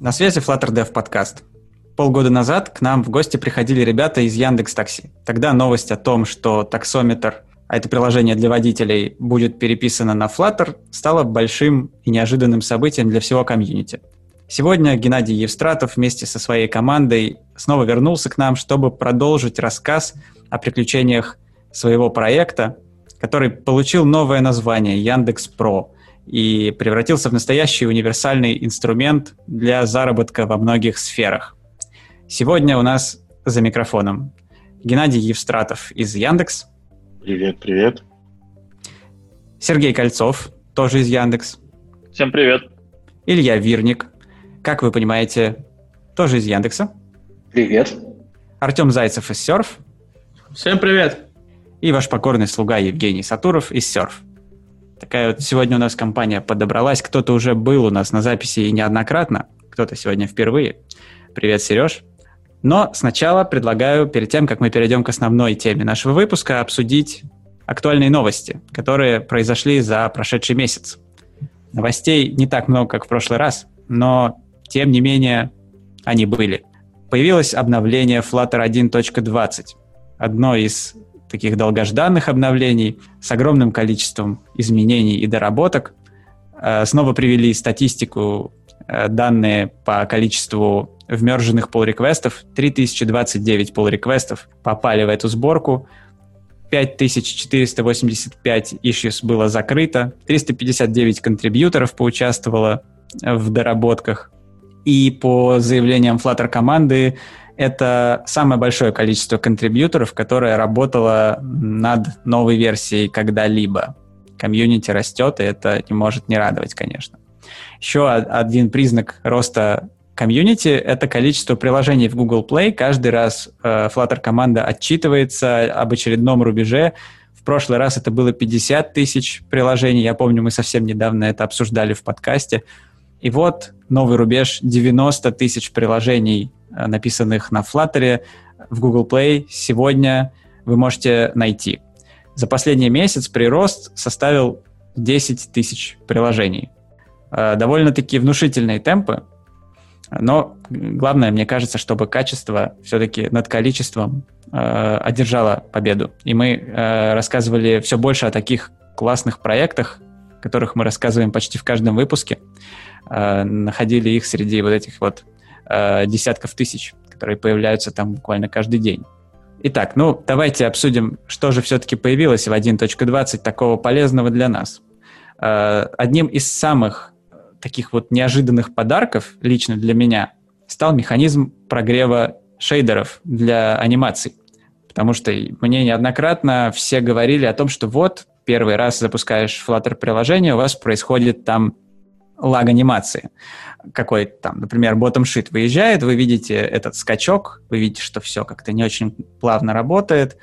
На связи Flutter Dev подкаст. Полгода назад к нам в гости приходили ребята из Яндекс Такси. Тогда новость о том, что таксометр, а это приложение для водителей, будет переписано на Flutter, стала большим и неожиданным событием для всего комьюнити. Сегодня Геннадий Евстратов вместе со своей командой снова вернулся к нам, чтобы продолжить рассказ о приключениях своего проекта, который получил новое название Яндекс Про и превратился в настоящий универсальный инструмент для заработка во многих сферах. Сегодня у нас за микрофоном Геннадий Евстратов из Яндекс. Привет, привет. Сергей Кольцов, тоже из Яндекс. Всем привет. Илья Вирник, как вы понимаете, тоже из Яндекса. Привет. Артем Зайцев из Серф. Всем привет. И ваш покорный слуга Евгений Сатуров из Серф. Такая вот сегодня у нас компания подобралась. Кто-то уже был у нас на записи и неоднократно, кто-то сегодня впервые. Привет, Сереж. Но сначала предлагаю, перед тем, как мы перейдем к основной теме нашего выпуска, обсудить актуальные новости, которые произошли за прошедший месяц. Новостей не так много, как в прошлый раз, но тем не менее они были. Появилось обновление Flutter 1.20, одно из таких долгожданных обновлений с огромным количеством изменений и доработок. Э, снова привели статистику, э, данные по количеству вмерженных pull-реквестов. 3029 pull-реквестов попали в эту сборку. 5485 issues было закрыто. 359 контрибьюторов поучаствовало в доработках. И по заявлениям Flutter команды это самое большое количество контрибьюторов, которое работало над новой версией когда-либо. Комьюнити растет, и это не может не радовать, конечно. Еще один признак роста комьюнити — это количество приложений в Google Play. Каждый раз э, Flutter команда отчитывается об очередном рубеже. В прошлый раз это было 50 тысяч приложений. Я помню, мы совсем недавно это обсуждали в подкасте. И вот новый рубеж 90 тысяч приложений написанных на Flutter в Google Play сегодня вы можете найти. За последний месяц прирост составил 10 тысяч приложений. Э, довольно-таки внушительные темпы, но главное, мне кажется, чтобы качество все-таки над количеством э, одержало победу. И мы э, рассказывали все больше о таких классных проектах, которых мы рассказываем почти в каждом выпуске. Э, находили их среди вот этих вот э, десятков тысяч, которые появляются там буквально каждый день. Итак, ну давайте обсудим, что же все-таки появилось в 1.20 такого полезного для нас. Э, одним из самых таких вот неожиданных подарков лично для меня стал механизм прогрева шейдеров для анимаций. Потому что мне неоднократно все говорили о том, что вот первый раз запускаешь Flutter приложение, у вас происходит там лаг анимации какой-то там, например, bottom sheet выезжает, вы видите этот скачок, вы видите, что все как-то не очень плавно работает.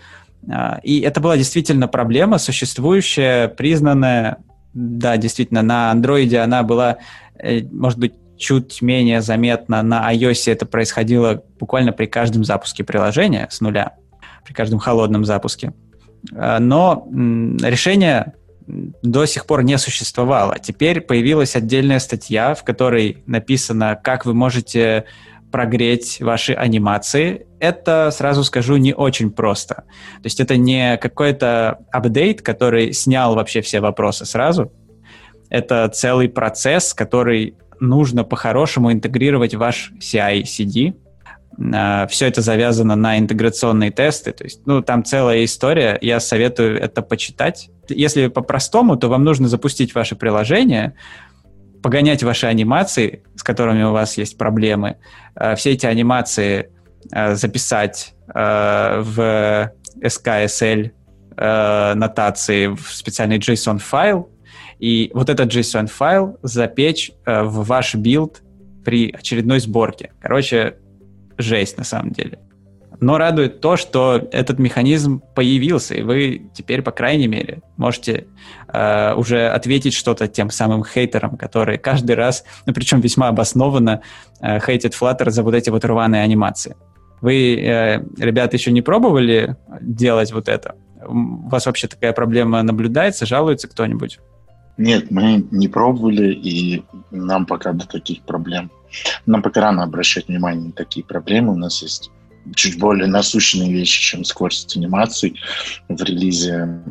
А, и это была действительно проблема, существующая, признанная, да, действительно, на андроиде она была, э, может быть, чуть менее заметна, на iOS это происходило буквально при каждом запуске приложения с нуля, при каждом холодном запуске. А, но решение до сих пор не существовало. Теперь появилась отдельная статья, в которой написано, как вы можете прогреть ваши анимации. Это, сразу скажу, не очень просто. То есть это не какой-то апдейт, который снял вообще все вопросы сразу. Это целый процесс, который нужно по-хорошему интегрировать в ваш CI-CD, Все это завязано на интеграционные тесты. То есть, ну, там целая история. Я советую это почитать. Если по-простому, то вам нужно запустить ваше приложение, погонять ваши анимации, с которыми у вас есть проблемы, а, все эти анимации а, записать в SKSL нотации в специальный JSON файл, и вот этот JSON файл запечь в ваш билд при очередной сборке. Короче, жесть на самом деле. Но радует то, что этот механизм появился, и вы теперь, по крайней мере, можете э, уже ответить что-то тем самым хейтерам, которые каждый раз, ну причем весьма обоснованно, э, хейтят Flutter за вот эти вот рваные анимации. Вы, э, ребята, еще не пробовали делать вот это? У вас вообще такая проблема наблюдается? Жалуется кто-нибудь? Нет, мы не пробовали, и нам пока до таких проблем. Нам пока рано обращать внимание на такие проблемы. У нас есть чуть более насущные вещи, чем скорость анимации в релизе.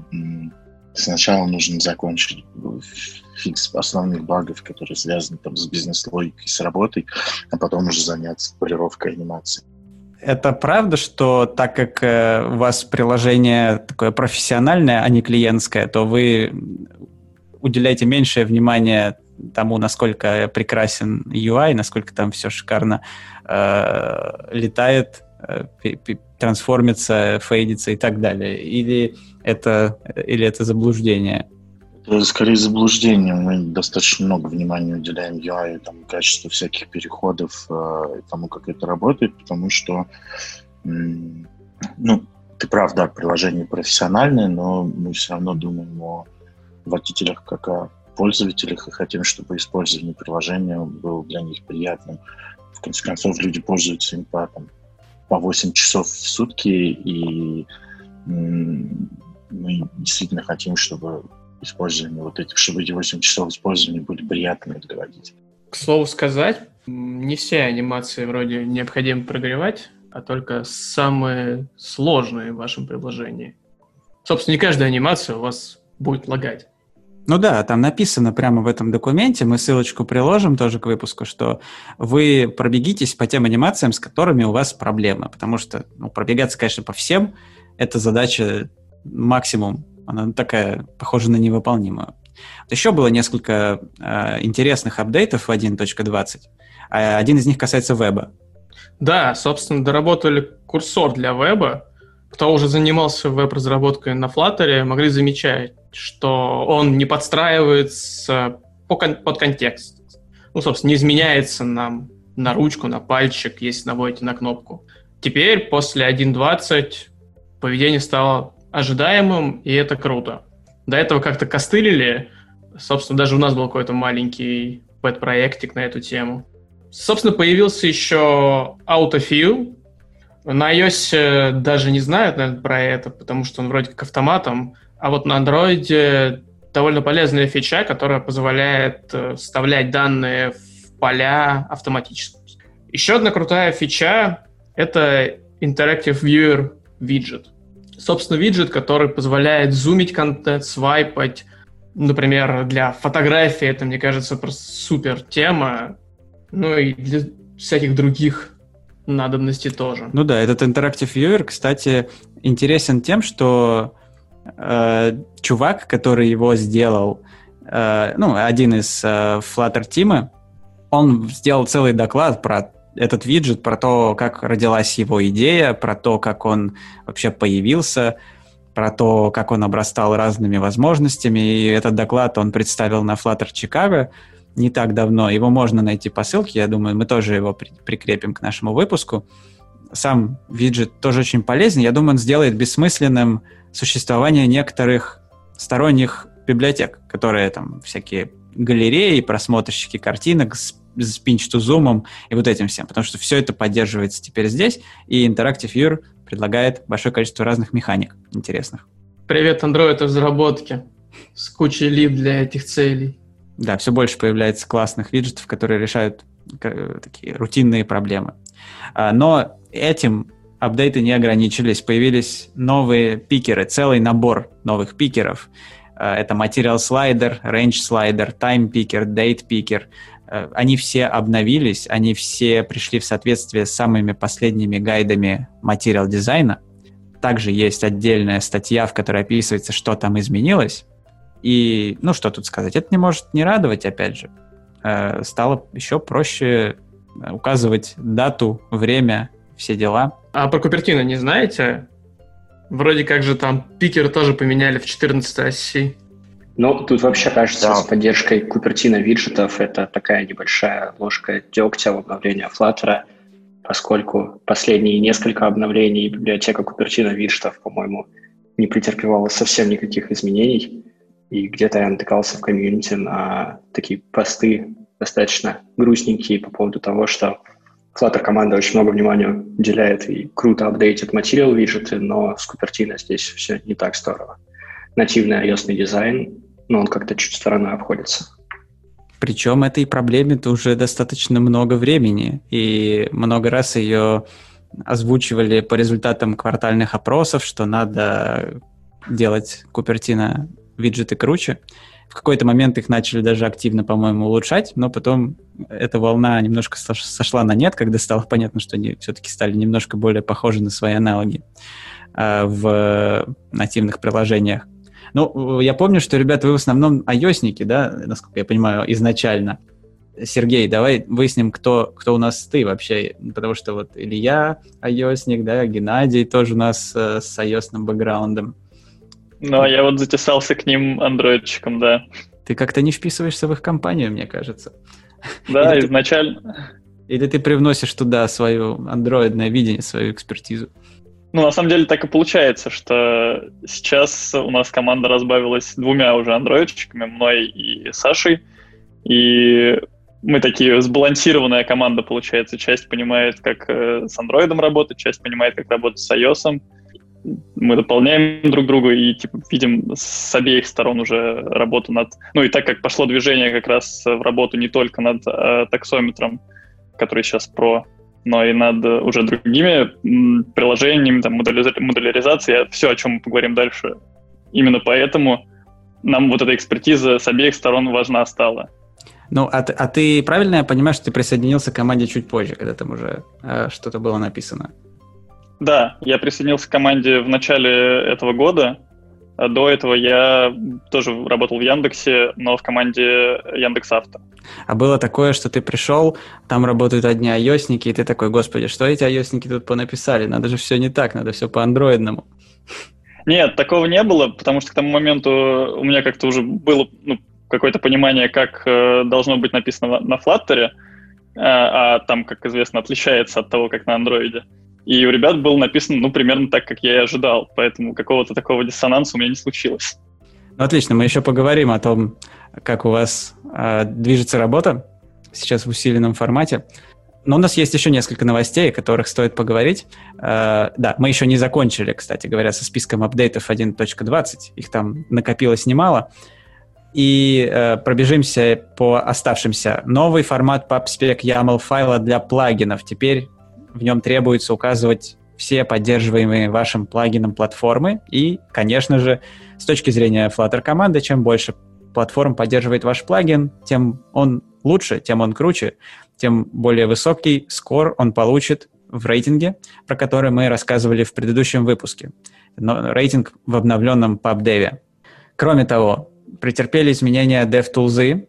Сначала нужно закончить фикс основных багов, которые связаны там, с бизнес-логикой, с работой, а потом уже заняться полировкой анимации. Это правда, что так как э, у вас приложение такое профессиональное, а не клиентское, то вы уделяете меньшее внимание тому, насколько прекрасен UI, насколько там все шикарно э, летает, э, трансформится, фейдится и так далее? Или это, или это заблуждение? Это скорее заблуждение. Мы достаточно много внимания уделяем UI, там, качеству всяких переходов, э, тому, как это работает, потому что, ну, ты прав, да, приложение профессиональное, но мы все равно думаем о водителях как о пользователях и хотим, чтобы использование приложения было для них приятным. В конце концов, люди пользуются им по, там, по 8 часов в сутки, и мы действительно хотим, чтобы использование вот этих, чтобы эти 8 часов использования были приятными для водителя. К слову сказать, не все анимации вроде необходимо прогревать, а только самые сложные в вашем приложении. Собственно, не каждая анимация у вас будет лагать. Ну да, там написано прямо в этом документе, мы ссылочку приложим тоже к выпуску, что вы пробегитесь по тем анимациям, с которыми у вас проблемы, потому что ну, пробегаться, конечно, по всем, это задача максимум, она такая, похожа на невыполнимую. Еще было несколько э, интересных апдейтов в 1.20, а один из них касается веба. Да, собственно, доработали курсор для веба, кто уже занимался веб-разработкой на Flutter, могли замечать, что он не подстраивается под контекст. Ну, собственно, не изменяется нам на ручку, на пальчик, если наводите на кнопку. Теперь, после 1.20, поведение стало ожидаемым, и это круто. До этого как-то костылили. Собственно, даже у нас был какой-то маленький пэт-проектик на эту тему. Собственно, появился еще AutoFill, на iOS э, даже не знают, наверное, про это, потому что он вроде как автоматом, а вот на Android довольно полезная фича, которая позволяет э, вставлять данные в поля автоматически. Еще одна крутая фича — это Interactive Viewer Widget. Собственно, виджет, который позволяет зумить контент, свайпать. Например, для фотографии это, мне кажется, просто супер тема. Ну и для всяких других надобности тоже. Ну да, этот Interactive Viewer, кстати, интересен тем, что э, чувак, который его сделал, э, ну, один из э, Flutter Team, он сделал целый доклад про этот виджет, про то, как родилась его идея, про то, как он вообще появился, про то, как он обрастал разными возможностями. И этот доклад он представил на Flutter Chicago не так давно. Его можно найти по ссылке, я думаю, мы тоже его при прикрепим к нашему выпуску. Сам виджет тоже очень полезен. Я думаю, он сделает бессмысленным существование некоторых сторонних библиотек, которые там всякие галереи, просмотрщики картинок с, с pinch-to-zoom и вот этим всем, потому что все это поддерживается теперь здесь, и Interactive Viewer предлагает большое количество разных механик интересных. Привет, Android разработки с кучей лип для этих целей. Да, все больше появляется классных виджетов, которые решают э, такие рутинные проблемы. А, но этим апдейты не ограничились. Появились новые пикеры, целый набор новых пикеров. А, это Material Slider, Range Slider, Time Picker, Date Picker. А, они все обновились, они все пришли в соответствие с самыми последними гайдами материал дизайна. Также есть отдельная статья, в которой описывается, что там изменилось. И, ну, что тут сказать, это не может не радовать, опять же. Э, стало еще проще э, указывать дату, время, все дела. А про Купертино не знаете? Вроде как же там пикер тоже поменяли в 14 оси. Ну, тут вообще кажется, да. с поддержкой Купертино виджетов это такая небольшая ложка дегтя в обновлении Flutter, поскольку последние несколько обновлений библиотека Купертино виджетов, по-моему, не претерпевала совсем никаких изменений. И где-то я натыкался в комьюнити на такие посты достаточно грустненькие по поводу того, что Flutter команда очень много внимания уделяет и круто апдейтит материал виджеты, но с Cupertino здесь все не так здорово. Нативный ios дизайн ну, он как-то чуть стороной обходится. Причем этой проблеме-то уже достаточно много времени, и много раз ее озвучивали по результатам квартальных опросов, что надо делать Купертино виджеты круче. В какой-то момент их начали даже активно, по-моему, улучшать, но потом эта волна немножко сошла на нет, когда стало понятно, что они все-таки стали немножко более похожи на свои аналоги э, в нативных приложениях. Ну, я помню, что, ребята, вы в основном ios да, насколько я понимаю, изначально. Сергей, давай выясним, кто, кто у нас ты вообще, потому что вот Илья ios да, Геннадий тоже у нас э, с ios бэкграундом. Ну, а я вот затесался к ним андроидчиком, да. Ты как-то не вписываешься в их компанию, мне кажется. Да, или изначально. Ты, или ты привносишь туда свое андроидное видение, свою экспертизу. Ну, на самом деле так и получается, что сейчас у нас команда разбавилась двумя уже андроидчиками, мной и Сашей. И мы такие сбалансированная команда, получается. Часть понимает, как э, с андроидом работать, часть понимает, как работать с iOS мы дополняем друг друга и типа, видим с обеих сторон уже работу над... Ну и так как пошло движение как раз в работу не только над э, таксометром, который сейчас про, но и над уже другими приложениями, там, модуляризацией, все, о чем мы поговорим дальше. Именно поэтому нам вот эта экспертиза с обеих сторон важна стала. Ну, а, а ты правильно я понимаю, что ты присоединился к команде чуть позже, когда там уже э, что-то было написано? Да, я присоединился к команде в начале этого года. А до этого я тоже работал в Яндексе, но в команде Яндекс.Авто. А было такое, что ты пришел, там работают одни айосники, и ты такой, господи, что эти айосники тут понаписали? Надо же все не так, надо все по андроидному. Нет, такого не было, потому что к тому моменту у меня как-то уже было ну, какое-то понимание, как э, должно быть написано на, на Flutter, э, а там, как известно, отличается от того, как на андроиде. И у ребят был написан, ну, примерно так, как я и ожидал. Поэтому какого-то такого диссонанса у меня не случилось. Ну, отлично. Мы еще поговорим о том, как у вас э, движется работа сейчас в усиленном формате. Но у нас есть еще несколько новостей, о которых стоит поговорить. Э, да, мы еще не закончили, кстати говоря, со списком апдейтов 1.20. Их там накопилось немало. И э, пробежимся по оставшимся. Новый формат PubSpec YAML файла для плагинов. Теперь в нем требуется указывать все поддерживаемые вашим плагином платформы. И, конечно же, с точки зрения Flutter команды, чем больше платформ поддерживает ваш плагин, тем он лучше, тем он круче, тем более высокий скор он получит в рейтинге, про который мы рассказывали в предыдущем выпуске. Но рейтинг в обновленном PubDev. Кроме того, претерпели изменения DevTools,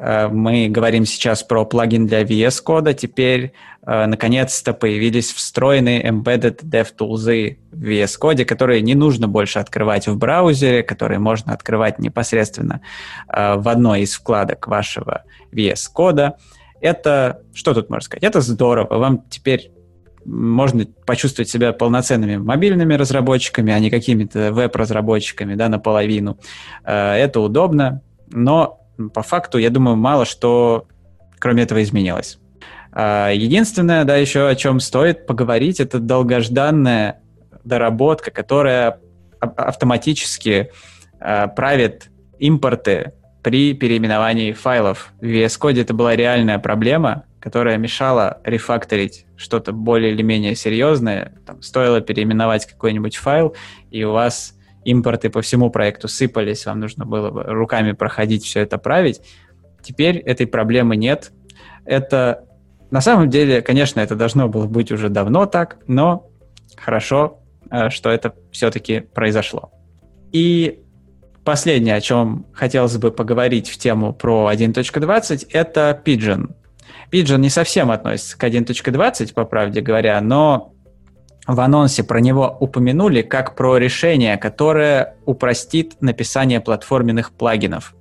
мы говорим сейчас про плагин для VS кода. Теперь, э, наконец-то, появились встроенные embedded DevTools в VS коде, которые не нужно больше открывать в браузере, которые можно открывать непосредственно э, в одной из вкладок вашего VS кода. Это, что тут можно сказать? Это здорово. Вам теперь можно почувствовать себя полноценными мобильными разработчиками, а не какими-то веб-разработчиками, да, наполовину. Это удобно, но по факту, я думаю, мало что кроме этого изменилось. А, единственное, да, еще о чем стоит поговорить, это долгожданная доработка, которая автоматически а, правит импорты при переименовании файлов. В VS Code это была реальная проблема, которая мешала рефакторить что-то более или менее серьезное. Там, стоило переименовать какой-нибудь файл, и у вас импорты по всему проекту сыпались, вам нужно было бы руками проходить все это править. Теперь этой проблемы нет. Это на самом деле, конечно, это должно было быть уже давно так, но хорошо, э, что это все-таки произошло. И последнее, о чем хотелось бы поговорить в тему про 1.20, это Pigeon. Pigeon не совсем относится к 1.20, по правде говоря, но в анонсе про него упомянули как про решение, которое упростит написание платформенных плагинов.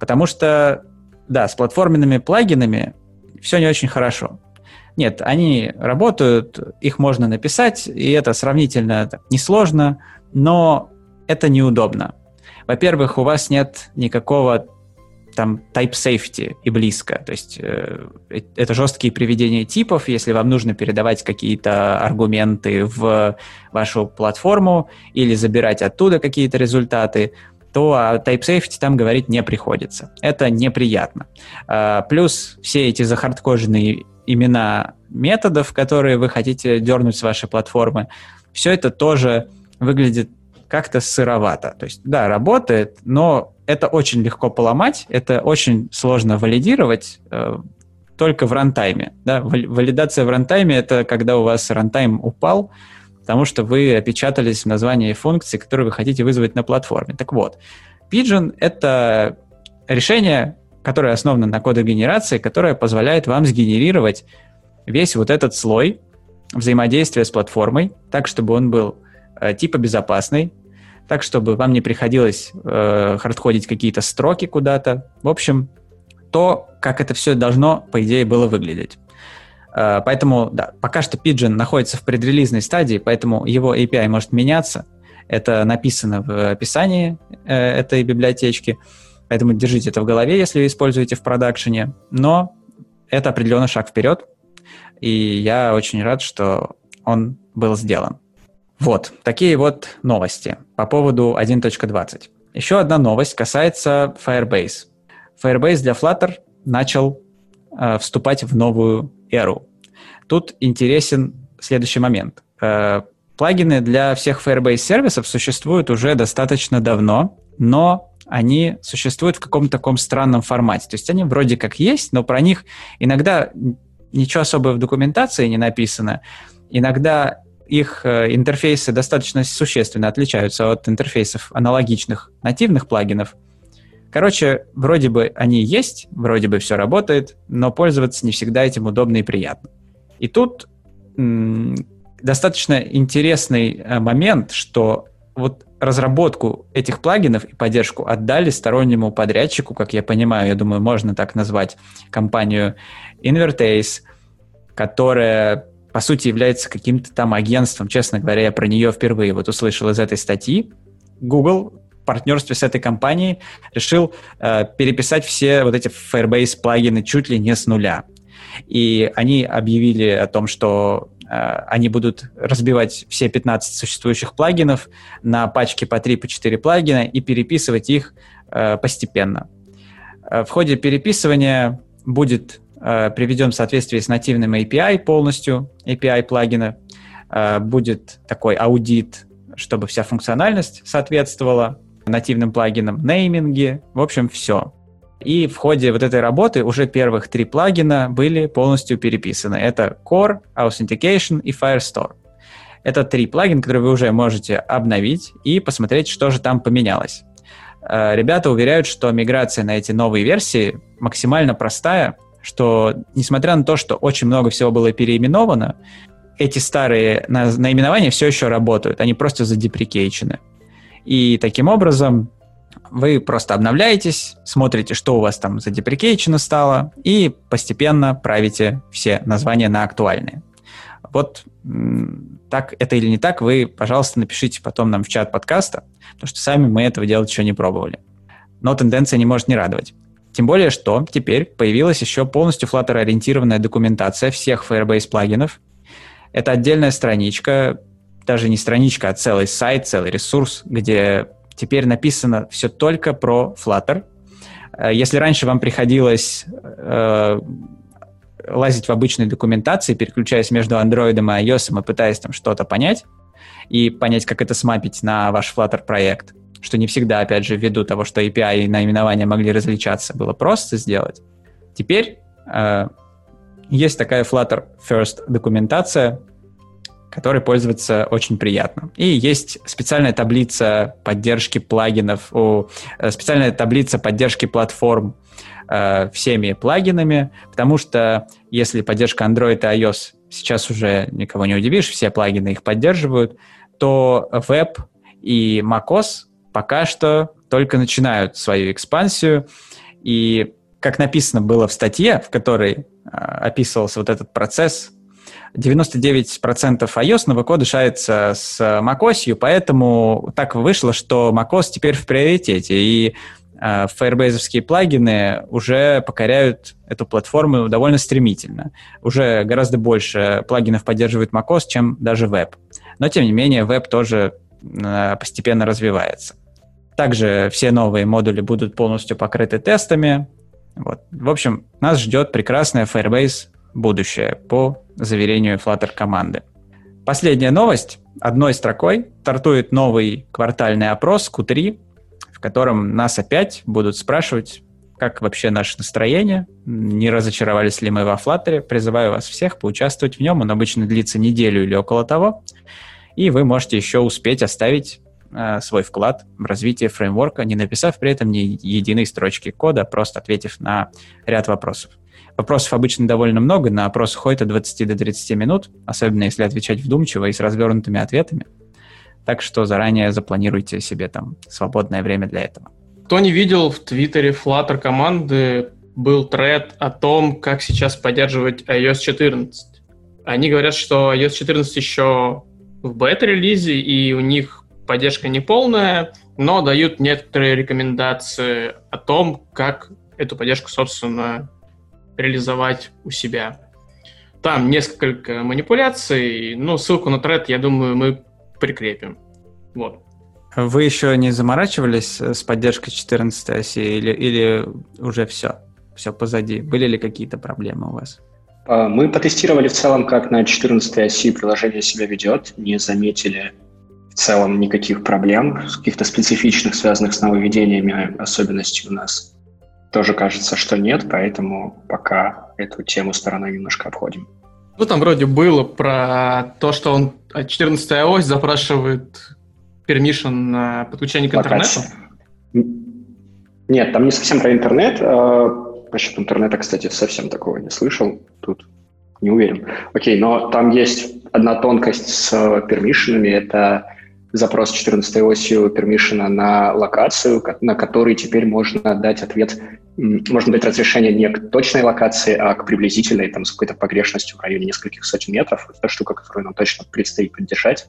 Потому что, да, с платформенными плагинами все не очень хорошо. Нет, они работают, их можно написать, и это сравнительно несложно, но это неудобно. Во-первых, у вас нет никакого там type safety и близко. То есть э, э, это жесткие приведения типов, если вам нужно передавать какие-то аргументы в вашу платформу или забирать оттуда какие-то результаты, то о type safety там говорить не приходится. Это неприятно. А, плюс все эти захардкоженные имена методов, которые вы хотите дернуть с вашей платформы, все это тоже выглядит как-то сыровато. То есть, да, работает, но это очень легко поломать, это очень сложно валидировать э, только в рантайме. Да? Валидация в рантайме — это когда у вас рантайм упал, потому что вы опечатались в названии функции, которую вы хотите вызвать на платформе. Так вот, Pigeon — это решение, которое основано на кодогенерации, которое позволяет вам сгенерировать весь вот этот слой взаимодействия с платформой так, чтобы он был э, типа безопасный, так, чтобы вам не приходилось э, хардходить какие-то строки куда-то. В общем, то, как это все должно, по идее, было выглядеть. Э, поэтому, да, пока что Pigeon находится в предрелизной стадии, поэтому его API может меняться. Это написано в описании э, этой библиотечки, поэтому держите это в голове, если используете в продакшене. Но это определенный шаг вперед, и я очень рад, что он был сделан. Вот, такие вот новости по поводу 1.20. Еще одна новость касается Firebase. Firebase для Flutter начал э, вступать в новую эру. Тут интересен следующий момент. Э, плагины для всех Firebase сервисов существуют уже достаточно давно, но они существуют в каком-то таком странном формате. То есть они вроде как есть, но про них иногда ничего особого в документации не написано. Иногда их э, интерфейсы достаточно существенно отличаются от интерфейсов аналогичных нативных плагинов. Короче, вроде бы они есть, вроде бы все работает, но пользоваться не всегда этим удобно и приятно. И тут м- достаточно интересный э, момент, что вот разработку этих плагинов и поддержку отдали стороннему подрядчику, как я понимаю, я думаю, можно так назвать компанию Invertase, которая по сути, является каким-то там агентством. Честно говоря, я про нее впервые вот услышал из этой статьи. Google в партнерстве с этой компанией решил э, переписать все вот эти Firebase плагины чуть ли не с нуля. И они объявили о том, что э, они будут разбивать все 15 существующих плагинов на пачки по 3 по 4 плагина и переписывать их э, постепенно. Э, в ходе переписывания будет э, приведен в соответствии с нативным API полностью, API плагина. Э, будет такой аудит, чтобы вся функциональность соответствовала нативным плагинам, нейминги, в общем, все. И в ходе вот этой работы уже первых три плагина были полностью переписаны. Это Core, Authentication и Firestore. Это три плагина, которые вы уже можете обновить и посмотреть, что же там поменялось. Э, ребята уверяют, что миграция на эти новые версии максимально простая, что несмотря на то, что очень много всего было переименовано, эти старые наименования все еще работают, они просто задеприкейчены. И таким образом вы просто обновляетесь, смотрите, что у вас там задеприкейчено стало, и постепенно правите все названия на актуальные. Вот так это или не так, вы, пожалуйста, напишите потом нам в чат подкаста, потому что сами мы этого делать еще не пробовали. Но тенденция не может не радовать. Тем более, что теперь появилась еще полностью Flutter-ориентированная документация всех Firebase плагинов. Это отдельная страничка, даже не страничка, а целый сайт, целый ресурс, где теперь написано все только про Flutter. Э, если раньше вам приходилось э, лазить в обычной документации, переключаясь между Android и iOS и пытаясь там что-то понять, и понять, как это смапить на ваш Flutter проект, что не всегда, опять же, ввиду того, что API и наименования могли различаться, было просто сделать. Теперь э, есть такая Flutter First документация, которой пользоваться очень приятно. И есть специальная таблица поддержки плагинов, о, э, специальная таблица поддержки платформ э, всеми плагинами, потому что если поддержка Android и iOS сейчас уже никого не удивишь, все плагины их поддерживают, то Web и macOS пока что только начинают свою экспансию. И, как написано было в статье, в которой а, описывался вот этот процесс, 99% iOS кода шается с macOS, поэтому так вышло, что macOS теперь в приоритете, и э, Firebase плагины уже покоряют эту платформу довольно стремительно. Уже гораздо больше плагинов поддерживает macOS, чем даже веб. Но, тем не менее, веб тоже э, постепенно развивается. Также все новые модули будут полностью покрыты тестами. Вот. В общем, нас ждет прекрасное Firebase будущее по заверению Flutter команды. Последняя новость. Одной строкой стартует новый квартальный опрос Q3, в котором нас опять будут спрашивать, как вообще наше настроение, не разочаровались ли мы во Flutter. Призываю вас всех поучаствовать в нем. Он обычно длится неделю или около того. И вы можете еще успеть оставить свой вклад в развитие фреймворка, не написав при этом ни единой строчки кода, просто ответив на ряд вопросов. Вопросов обычно довольно много, на опрос уходит от 20 до 30 минут, особенно если отвечать вдумчиво и с развернутыми ответами. Так что заранее запланируйте себе там свободное время для этого. Кто не видел, в Твиттере Flutter команды был тред о том, как сейчас поддерживать iOS 14. Они говорят, что iOS 14 еще в бета-релизе, и у них поддержка не полная, но дают некоторые рекомендации о том, как эту поддержку, собственно, реализовать у себя. Там несколько манипуляций, но ссылку на тред, я думаю, мы прикрепим. Вот. Вы еще не заморачивались с поддержкой 14 оси или, или уже все? Все позади? Были ли какие-то проблемы у вас? А, мы потестировали в целом, как на 14 оси приложение себя ведет, не заметили в целом никаких проблем, каких-то специфичных, связанных с нововведениями особенностей у нас тоже кажется, что нет, поэтому пока эту тему стороной немножко обходим. Ну, там вроде было про то, что он 14 ось запрашивает permission на подключение к интернету. Нет, там не совсем про интернет. А, насчет интернета, кстати, совсем такого не слышал. Тут не уверен. Окей, но там есть одна тонкость с пермишинами. Это запрос 14 осью пермишена на локацию, на который теперь можно дать ответ, можно дать разрешение не к точной локации, а к приблизительной, там, с какой-то погрешностью в районе нескольких сотен метров. Это штука, которую нам точно предстоит поддержать.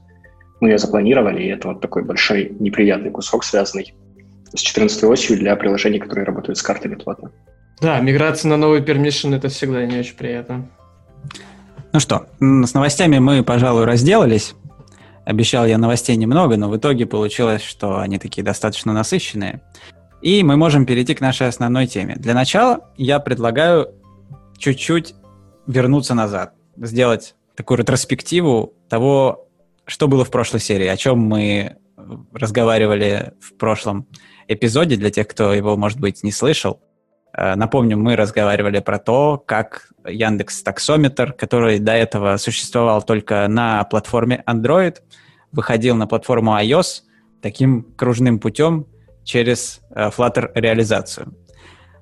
Мы ее запланировали, и это вот такой большой неприятный кусок, связанный с 14 осью для приложений, которые работают с картами платно. Да, миграция на новый permission — это всегда не очень приятно. Ну что, с новостями мы, пожалуй, разделались. Обещал я новостей немного, но в итоге получилось, что они такие достаточно насыщенные. И мы можем перейти к нашей основной теме. Для начала я предлагаю чуть-чуть вернуться назад, сделать такую ретроспективу того, что было в прошлой серии, о чем мы разговаривали в прошлом эпизоде, для тех, кто его, может быть, не слышал. Э, напомню, мы разговаривали про то, как Яндекс Таксометр, который до этого существовал только на платформе Android, выходил на платформу iOS таким кружным путем через э, Flutter реализацию.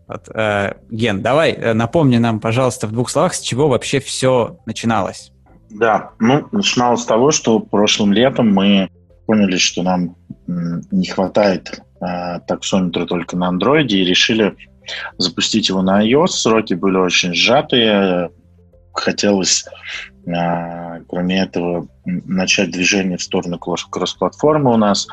Вот, э, Ген, давай напомни нам, пожалуйста, в двух словах, с чего вообще все начиналось. Да, ну, начиналось с того, что прошлым летом мы поняли, что нам не хватает э, таксометра только на Android и решили запустить его на iOS. Сроки были очень сжатые. Хотелось, а, кроме этого, начать движение в сторону кросс-платформы у нас.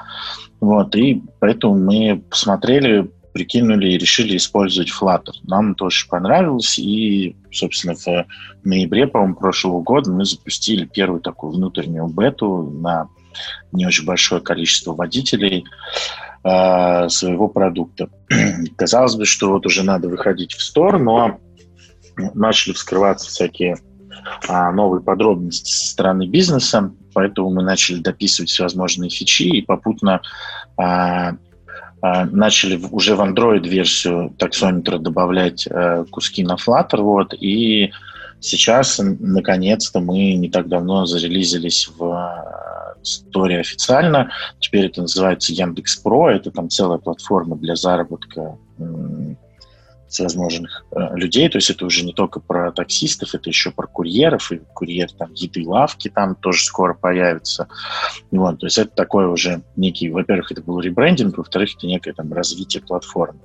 Вот, и поэтому мы посмотрели, прикинули и решили использовать Flutter. Нам это очень понравилось, и, собственно, в ноябре, по-моему, прошлого года мы запустили первую такую внутреннюю бету на не очень большое количество водителей. Э, своего продукта. Казалось бы, что вот уже надо выходить в стор, но начали вскрываться всякие а, новые подробности со стороны бизнеса, поэтому мы начали дописывать всевозможные фичи и попутно а, а, начали уже в Android-версию таксометра добавлять а, куски на Flutter, вот, и сейчас, наконец-то, мы не так давно зарелизились в история официально. Теперь это называется Яндекс Про. Это там целая платформа для заработка всевозможных э, людей. То есть это уже не только про таксистов, это еще про курьеров. И курьер там еды, лавки там тоже скоро появятся. Вот, то есть это такой уже некий, во-первых, это был ребрендинг, во-вторых, это некое там развитие платформы.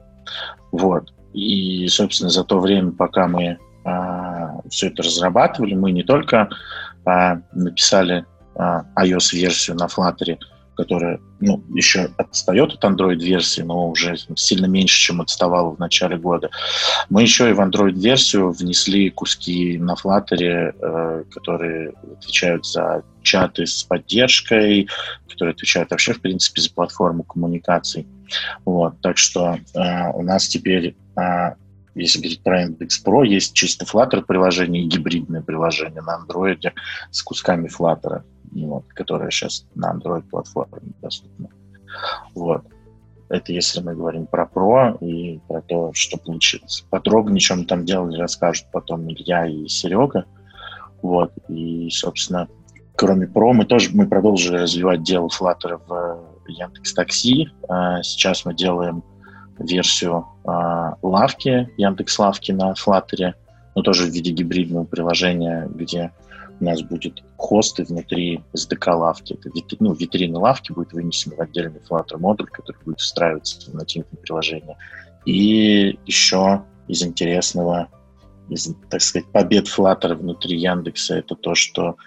Вот. И, собственно, за то время, пока мы а, все это разрабатывали, мы не только а, написали iOS-версию на Flutter, которая ну, еще отстает от Android-версии, но уже сильно меньше, чем отставала в начале года. Мы еще и в Android-версию внесли куски на Flutter, э, которые отвечают за чаты с поддержкой, которые отвечают вообще, в принципе, за платформу коммуникаций. Вот, так что э, у нас теперь, э, если говорить про Index Pro, есть чисто Flutter приложение и гибридное приложение на Android с кусками Flutter, вот, которое сейчас на Android платформе доступно. Вот. Это если мы говорим про Pro и про то, что получилось. Подробнее, чем там делали, расскажут потом Илья и Серега. Вот. И, собственно, кроме Pro, мы тоже мы продолжили развивать дело Flutter в Яндекс Такси. А, сейчас мы делаем версию а, лавки, Яндекс Лавки на Flutter, но тоже в виде гибридного приложения, где у нас будет хосты внутри SDK лавки. Это витри, ну, витрина лавки будет вынесена в отдельный Flutter модуль, который будет встраиваться в нативное приложение. И еще из интересного, из, так сказать, побед Flutter внутри Яндекса, это то, что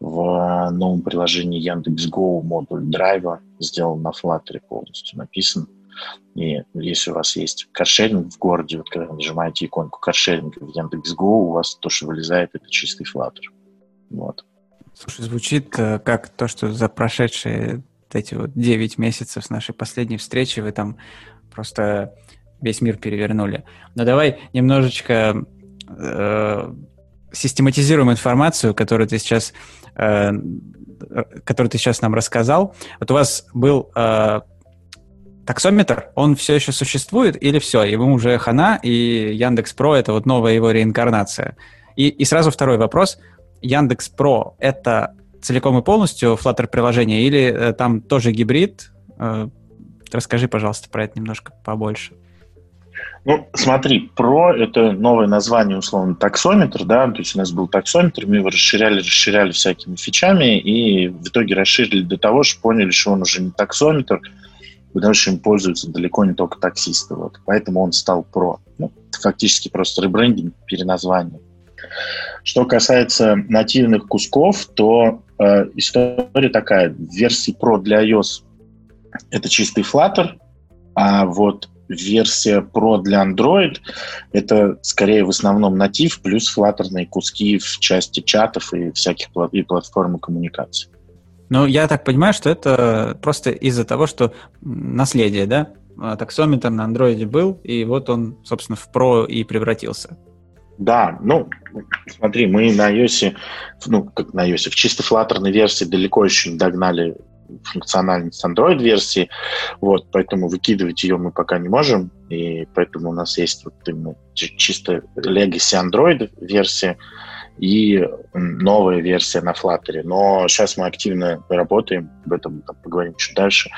в новом приложении Яндекс.Го модуль драйва сделан на Flutter полностью написан. И если у вас есть каршеринг в городе, вот когда вы нажимаете иконку каршеринга в Яндекс.Го, у вас то, что вылезает, это чистый Flutter. Вот. Слушай, звучит э, как то, что за прошедшие эти вот 9 месяцев с нашей последней встречи вы там просто весь мир перевернули. Но давай немножечко э, систематизируем информацию, которую ты сейчас, э, которую ты сейчас нам рассказал. Вот у вас был э, таксометр, он все еще существует или все, ему уже хана, и Яндекс Про это вот новая его реинкарнация? И, и сразу второй вопрос. Яндекс Про это целиком и полностью Flutter приложение или э, там тоже гибрид? Э, расскажи, пожалуйста, про это немножко побольше. Ну, смотри, Pro — это новое название, условно, таксометр, да, то есть у нас был таксометр, мы его расширяли, расширяли всякими фичами, и в итоге расширили до того, что поняли, что он уже не таксометр, потому что им пользуются далеко не только таксисты, вот, поэтому он стал Pro. Ну, фактически просто ребрендинг, переназвание. Что касается нативных кусков, то э, история такая. В версии Pro для iOS это чистый Flutter, а вот версия Pro для Android это скорее в основном натив плюс флаттерные куски в части чатов и всяких и платформ коммуникации. Ну, я так понимаю, что это просто из-за того, что наследие, да? А, таксометр на андроиде был, и вот он, собственно, в Pro и превратился. Да, ну, смотри, мы на iOS, ну, как на iOS, в чисто флаттерной версии далеко еще не догнали функциональность Android-версии, вот, поэтому выкидывать ее мы пока не можем, и поэтому у нас есть вот именно чисто Legacy Android-версия и новая версия на Flutter. Но сейчас мы активно работаем, об этом поговорим чуть дальше,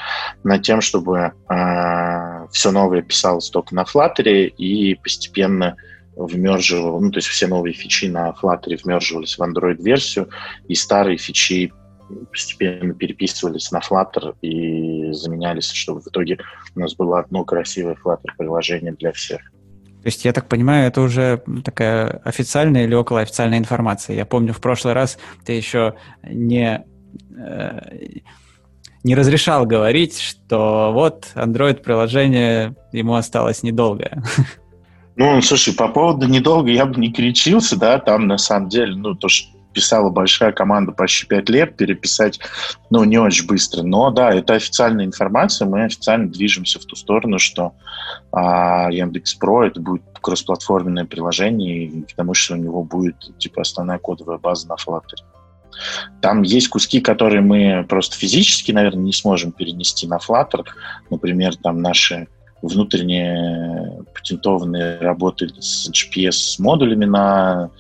над тем, чтобы э, а, все новое писалось только на Flutter и постепенно вмерживал, ну, то есть все новые фичи на Flutter вмерживались в Android-версию, и старые фичи постепенно переписывались на Flutter и заменялись, чтобы в итоге у нас было одно красивое Flutter-приложение для всех. То есть, я так понимаю, это уже такая официальная или околоофициальная информация. Я помню, в прошлый раз ты еще не, э, не разрешал говорить, что вот Android-приложение, ему осталось недолго. Ну, слушай, по поводу недолго я бы не кричился, да, там на самом деле, ну, то, что писала большая команда почти пять лет, переписать, ну, не очень быстро. Но да, это официальная информация, мы официально движемся в ту сторону, что а, Яндекс Про это будет кроссплатформенное приложение, потому что у него будет типа основная кодовая база на Flutter. Там есть куски, которые мы просто физически, наверное, не сможем перенести на Flutter. Например, там наши внутренние патентованные работы с GPS-модулями на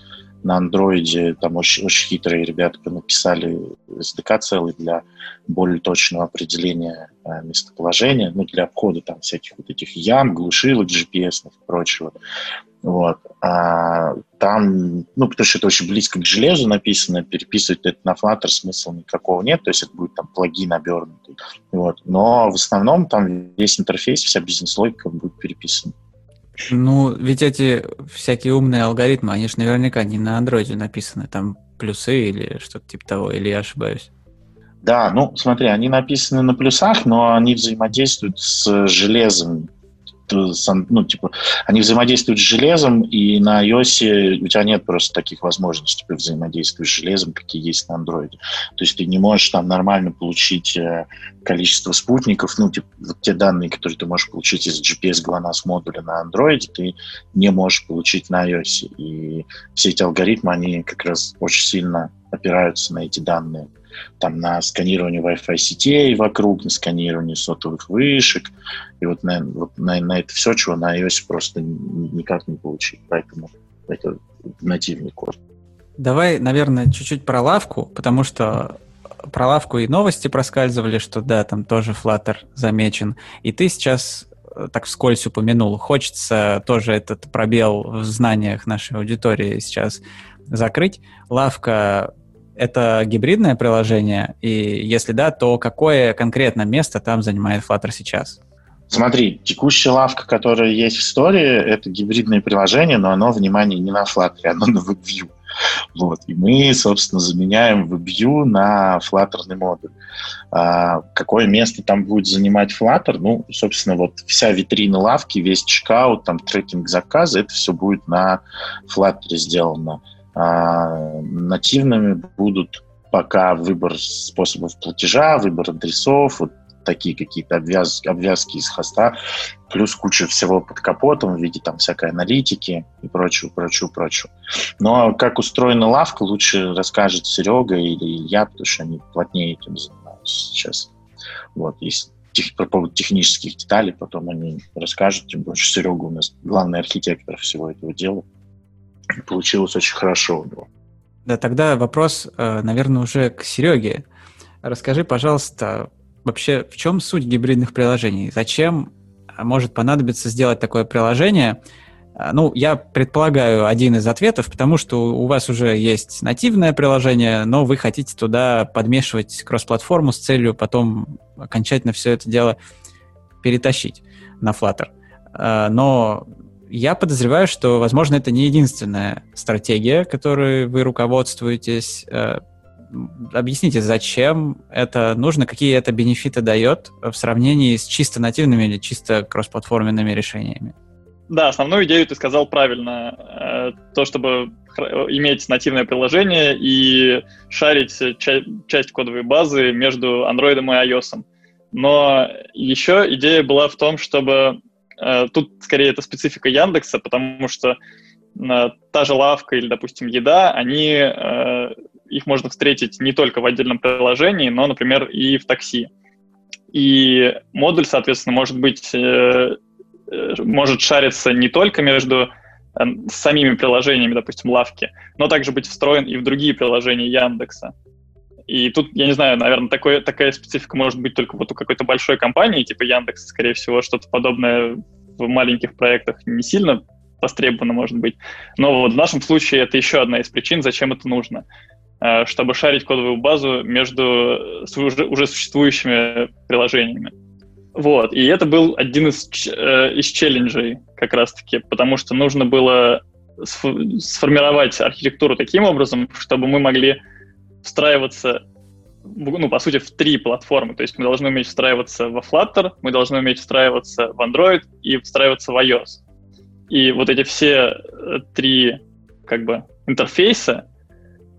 на андроиде, там очень, очень хитрые ребята написали SDK целый для более точного определения э, местоположения, ну, для обхода там всяких вот этих ям, глушилок GPS и прочего. Вот. А там, ну, потому что это очень близко к железу написано, переписывать это на Flutter смысла никакого нет, то есть это будет там плагин обернутый. Вот. Но в основном там весь интерфейс, вся бизнес-логика будет переписана. Ну, ведь эти всякие умные алгоритмы, они же наверняка не на андроиде написаны, там плюсы или что-то типа того, или я ошибаюсь? Да, ну, смотри, они написаны на плюсах, но они взаимодействуют с железом. Ну, типа, они взаимодействуют с железом, и на iOS у тебя нет просто таких возможностей типа, взаимодействовать с железом, какие есть на Android. То есть ты не можешь там нормально получить э, количество спутников, ну, типа, вот те данные, которые ты можешь получить из GPS GLONASS модуля на Android, ты не можешь получить на iOS. И все эти алгоритмы, они как раз очень сильно опираются на эти данные там на сканирование Wi-Fi сетей вокруг, на сканирование сотовых вышек, и вот на, вот на, на это все, чего на iOS просто никак не получить, поэтому это нативный код. Давай, наверное, чуть-чуть про лавку, потому что про лавку и новости проскальзывали, что да, там тоже Flutter замечен. И ты сейчас э, так вскользь упомянул. Хочется тоже этот пробел в знаниях нашей аудитории сейчас закрыть. Лавка это гибридное приложение? И если да, то какое конкретно место там занимает Flutter сейчас? Смотри, текущая лавка, которая есть в истории, это гибридное приложение, но оно, внимание, не на Flutter, оно на WebView. Вот. И мы, собственно, заменяем WebView на Flutter модуль. А, какое место там будет занимать Flutter? Ну, собственно, вот вся витрина лавки, весь чекаут, там трекинг заказа, это все будет на Flutter сделано. А, нативными будут пока выбор способов платежа, выбор адресов, вот такие какие-то обвязки, обвязки из хоста, плюс куча всего под капотом в виде там всякой аналитики и прочего, прочего, прочего. Но как устроена лавка, лучше расскажет Серега или я, потому что они плотнее этим занимаются сейчас. Вот, если тех, по поводу технических деталей, потом они расскажут, тем больше Серега у нас главный архитектор всего этого дела получилось очень хорошо у него. Да, тогда вопрос, э, наверное, уже к Сереге. Расскажи, пожалуйста, вообще в чем суть гибридных приложений? Зачем может понадобиться сделать такое приложение? А, ну, я предполагаю один из ответов, потому что у вас уже есть нативное приложение, но вы хотите туда подмешивать кросс-платформу с целью потом окончательно все это дело перетащить на Flutter. А, но я подозреваю, что, возможно, это не единственная стратегия, которой вы руководствуетесь. Э, объясните, зачем это нужно, какие это бенефиты дает в сравнении с чисто нативными или чисто кроссплатформенными решениями? Да, основную идею ты сказал правильно. Э, то, чтобы иметь нативное приложение и шарить часть кодовой базы между Android и iOS. Но еще идея была в том, чтобы тут скорее это специфика Яндекса, потому что э, та же лавка или, допустим, еда, они, э, их можно встретить не только в отдельном приложении, но, например, и в такси. И модуль, соответственно, может быть, может шариться не только между самими приложениями, допустим, лавки, но также быть встроен и в другие приложения Яндекса. И тут, я не знаю, наверное, такое, такая специфика может быть только вот у какой-то большой компании, типа Яндекс, скорее всего, что-то подобное в маленьких проектах не сильно востребовано, может быть. Но вот в нашем случае это еще одна из причин, зачем это нужно. Э, чтобы шарить кодовую базу между уже, уже существующими приложениями. Вот, и это был один из, э, из челленджей как раз-таки, потому что нужно было сформировать архитектуру таким образом, чтобы мы могли встраиваться, ну, по сути, в три платформы. То есть мы должны уметь встраиваться во Flutter, мы должны уметь встраиваться в Android и встраиваться в iOS. И вот эти все э, три как бы интерфейса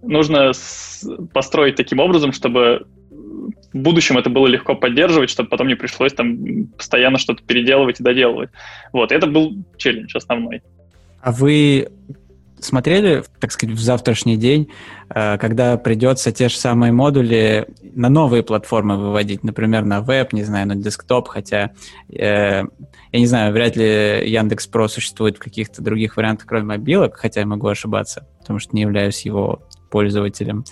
нужно построить таким образом, чтобы в будущем это было легко поддерживать, чтобы потом не пришлось там постоянно что-то переделывать и доделывать. Вот, это был челлендж основной. А вы смотрели, так сказать, в завтрашний день, э, когда придется те же самые модули на новые платформы выводить, например, на веб, не знаю, на десктоп, хотя, э, я не знаю, вряд ли Яндекс Про существует в каких-то других вариантах, кроме мобилок, хотя я могу ошибаться, потому что не являюсь его пользователем.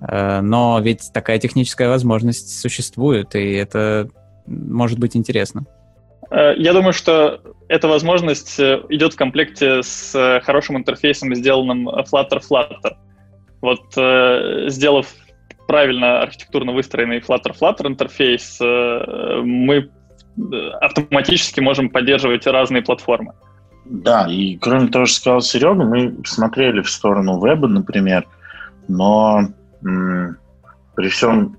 Э, но ведь такая техническая возможность существует, и это может быть интересно. Э, я думаю, что эта возможность э, идет в комплекте с э, хорошим интерфейсом, сделанным Flutter-Flutter. Вот сделав правильно архитектурно выстроенный Flutter-Flutter интерфейс, мы автоматически можем поддерживать разные платформы. Да, и кроме того, что сказал Серега, мы смотрели в сторону веба, например, но при всем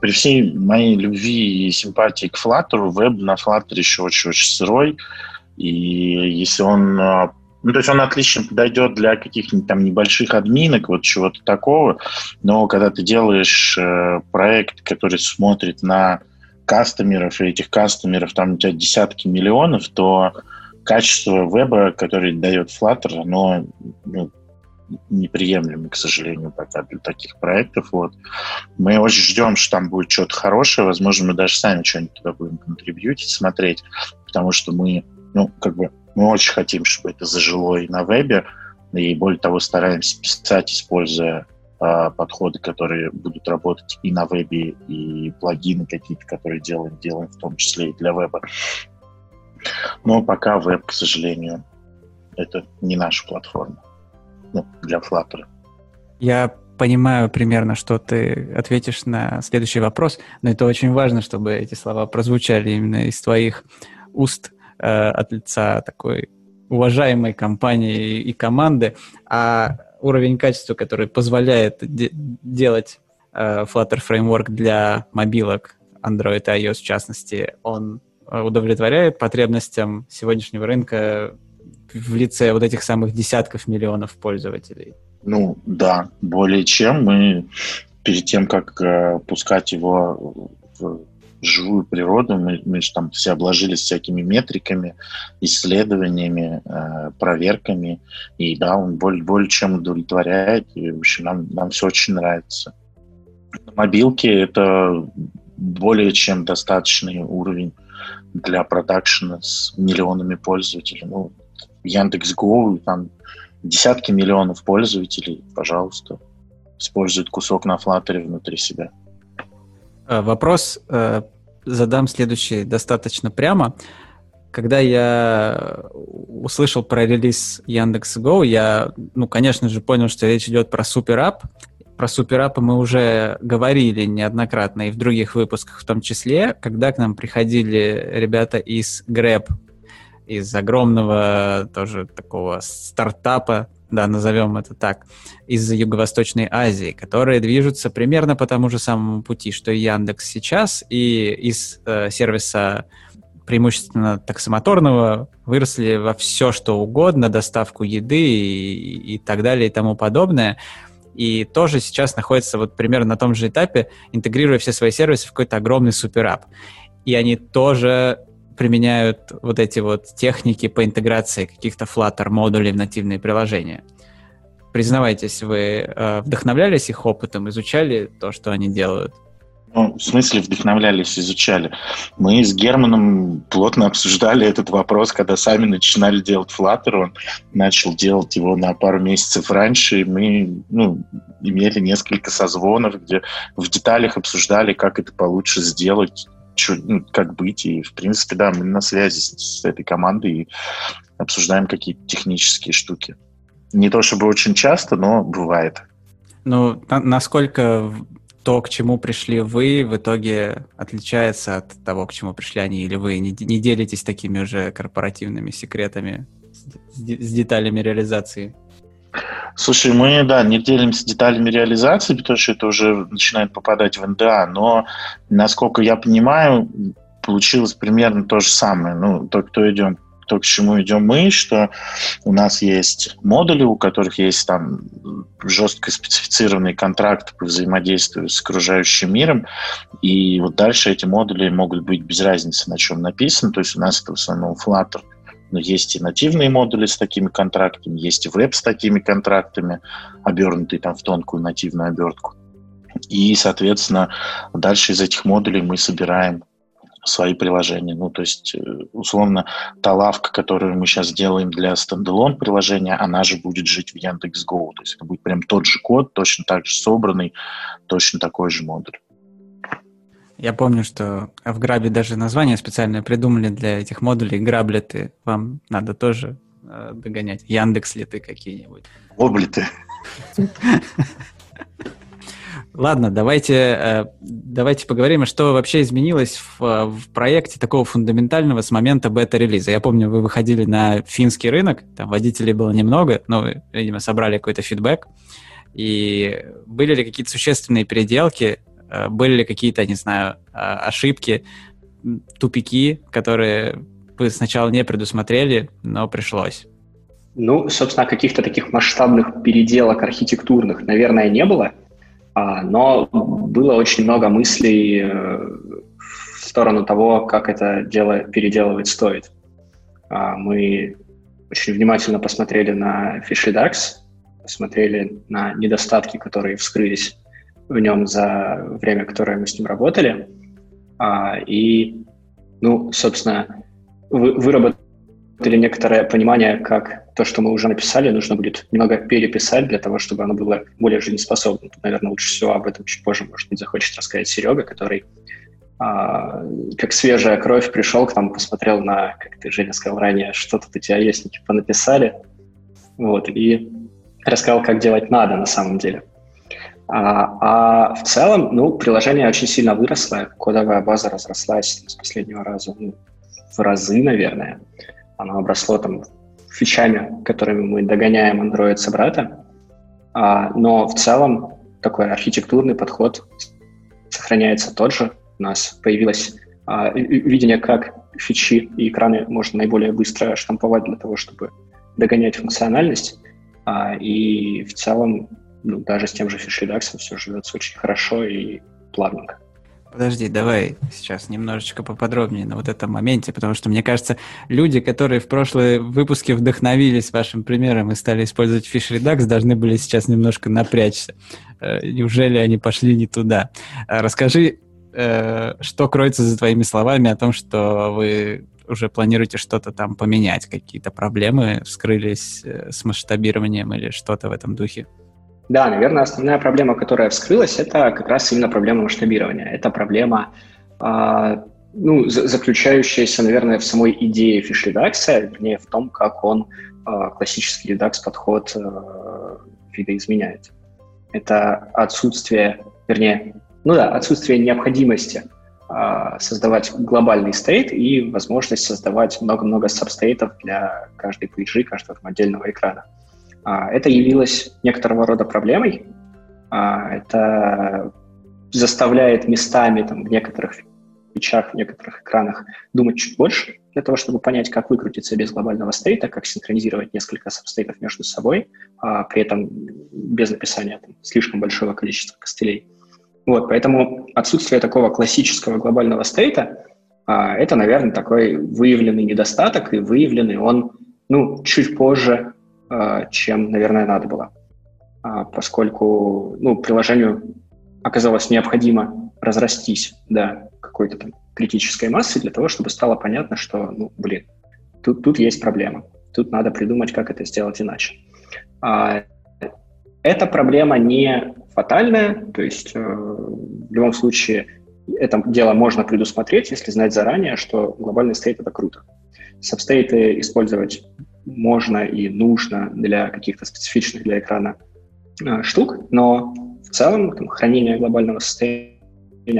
при всей моей любви и симпатии к Flutter, веб на Flutter еще очень-очень сырой, И если он а, ну, то есть он отлично подойдет для каких-нибудь там небольших админок, вот чего-то такого. Но когда ты делаешь э, проект, который смотрит на кастомеров, и этих кастомеров там у тебя десятки миллионов, то качество веба, который дает Flutter, оно ну, неприемлемо, к сожалению, пока для таких проектов. Вот. Мы очень ждем, что там будет что-то хорошее. Возможно, мы даже сами что-нибудь туда будем контрибьютить, смотреть, потому что мы, ну, как бы, мы очень хотим, чтобы это зажило и на вебе, и более того, стараемся писать, используя э, подходы, которые будут работать и на вебе, и плагины какие-то, которые делаем, делаем в том числе и для веба. Но пока веб, к сожалению, это не наша платформа ну, для Flutter. Я понимаю примерно, что ты ответишь на следующий вопрос, но это очень важно, чтобы эти слова прозвучали именно из твоих уст э, от лица такой уважаемой компании и команды, а уровень качества, который позволяет де- делать э, Flutter Framework для мобилок, Android и iOS в частности, он удовлетворяет потребностям сегодняшнего рынка в лице вот этих самых десятков миллионов пользователей? Ну, да, более чем. Мы перед тем, как э, пускать его в живую природу, мы, мы же там все обложились всякими метриками, исследованиями, э, проверками, и да, он более, более чем удовлетворяет, и, в общем, нам, нам все очень нравится. На мобилке это более чем достаточный уровень для продакшена с миллионами пользователей. Ну, Яндекс.Го, там десятки миллионов пользователей, пожалуйста, используют кусок на Flutter внутри себя. Э, вопрос э, задам следующий достаточно прямо. Когда я услышал про релиз Яндекс.Го, я, ну, конечно же, понял, что речь идет про суперап. Про суперапы мы уже говорили неоднократно и в других выпусках в том числе, когда к нам приходили ребята из Grab из огромного тоже такого стартапа, да, назовем это так, из Юго-Восточной Азии, которые движутся примерно по тому же самому пути, что и Яндекс сейчас, и из э, сервиса преимущественно таксомоторного выросли во все, что угодно, доставку еды и, и так далее и тому подобное. И тоже сейчас находится вот примерно на том же этапе, интегрируя все свои сервисы в какой-то огромный суперап. И они тоже применяют вот эти вот техники по интеграции каких-то Flutter модулей в нативные приложения. Признавайтесь, вы э, вдохновлялись их опытом, изучали то, что они делают? Ну, в смысле вдохновлялись, изучали. Мы с Германом плотно обсуждали этот вопрос, когда сами начинали делать Flutter. Он начал делать его на пару месяцев раньше, и мы ну, имели несколько созвонов, где в деталях обсуждали, как это получше сделать, что, ну, как быть. И, в принципе, да, мы на связи с, с этой командой и обсуждаем какие-то технические штуки. Не то чтобы очень часто, но бывает. Ну, на, насколько то, к чему пришли вы, в итоге отличается от того, к чему пришли они, или вы не, не делитесь такими уже корпоративными секретами с, с деталями реализации? Слушай, мы, да, не делимся деталями реализации, потому что это уже начинает попадать в НДА, но, насколько я понимаю, получилось примерно то же самое. Ну, то, кто идем, то, к чему идем мы, что у нас есть модули, у которых есть там жестко специфицированные контракты по взаимодействию с окружающим миром, и вот дальше эти модули могут быть без разницы, на чем написано, то есть у нас это в основном Flutter – но есть и нативные модули с такими контрактами, есть и веб с такими контрактами, обернутые там в тонкую нативную обертку. И, соответственно, дальше из этих модулей мы собираем свои приложения. Ну, то есть, э, условно, та лавка, которую мы сейчас делаем для стендалон приложения, она же будет жить в Яндекс.Го. То есть это будет прям тот же код, точно так же собранный, точно такой же модуль. Я помню, что в Грабе даже название специальное придумали для этих модулей. Граблеты. Вам надо тоже э, догонять. Яндекс литы какие-нибудь. Облиты. Ладно, давайте, э, давайте поговорим, что вообще изменилось в, в проекте такого фундаментального с момента бета-релиза. Я помню, вы выходили на финский рынок, там водителей было немного, но, видимо, собрали какой-то фидбэк. И были ли какие-то существенные переделки были ли какие-то, не знаю, а, ошибки, тупики, которые вы сначала не предусмотрели, но пришлось? Ну, собственно, каких-то таких масштабных переделок архитектурных, наверное, не было, а, но было очень много мыслей э, в сторону того, как это дело переделывать стоит. А, мы очень внимательно посмотрели на Fish Redux, посмотрели на недостатки, которые вскрылись в нем за время, которое мы с ним работали, а, и, ну, собственно, выработали некоторое понимание, как то, что мы уже написали, нужно будет немного переписать для того, чтобы оно было более жизнеспособным. Тут, наверное, лучше всего об этом чуть позже, может быть, захочет рассказать Серега, который а, как свежая кровь пришел к нам, посмотрел на, как ты, Женя, сказал ранее, что тут у тебя есть, типа написали, вот, и рассказал, как делать надо на самом деле. А, а в целом, ну, приложение очень сильно выросло, кодовая база разрослась с последнего раза, ну, в разы, наверное. Оно обросло там фичами, которыми мы догоняем Android собрата, а, но в целом такой архитектурный подход сохраняется тот же. У нас появилось а, видение, как фичи и экраны можно наиболее быстро штамповать для того, чтобы догонять функциональность. А, и в целом, ну, даже с тем же Fish Redux ом все живется очень хорошо и плавненько. Подожди, давай сейчас немножечко поподробнее на вот этом моменте, потому что, мне кажется, люди, которые в прошлые выпуске вдохновились вашим примером и стали использовать Fish Redux, должны были сейчас немножко напрячься. Э, неужели они пошли не туда? Э, расскажи, э, что кроется за твоими словами о том, что вы уже планируете что-то там поменять, какие-то проблемы вскрылись с масштабированием или что-то в этом духе? Да, наверное, основная проблема, которая вскрылась, это как раз именно проблема масштабирования. Это проблема, э, ну, заключающаяся, наверное, в самой идее Fish Redux а, вернее, в том, как он э, классический редакс-подход э, видоизменяет. Это отсутствие, вернее, ну да, отсутствие необходимости создавать глобальный стейт и возможность создавать много-много сабстейтов для каждой пейджи, каждого отдельного экрана. А, это явилось некоторого рода проблемой. А, это заставляет местами там, в некоторых фичах, в некоторых экранах думать чуть больше для того, чтобы понять, как выкрутиться без глобального стейта, как синхронизировать несколько сабстейтов между собой, а при этом без написания там, слишком большого количества костылей. Вот, поэтому отсутствие такого классического глобального стейта а, это, наверное, такой выявленный недостаток, и выявленный он ну, чуть позже чем, наверное, надо было. А, поскольку ну, приложению оказалось необходимо разрастись до какой-то там критической массы для того, чтобы стало понятно, что, ну, блин, тут, тут есть проблема. Тут надо придумать, как это сделать иначе. А, эта проблема не фатальная, то есть э, в любом случае это дело можно предусмотреть, если знать заранее, что глобальный стейт — это круто. Сабстейты использовать можно и нужно для каких-то специфичных для экрана э, штук, но в целом там, хранение глобального состояния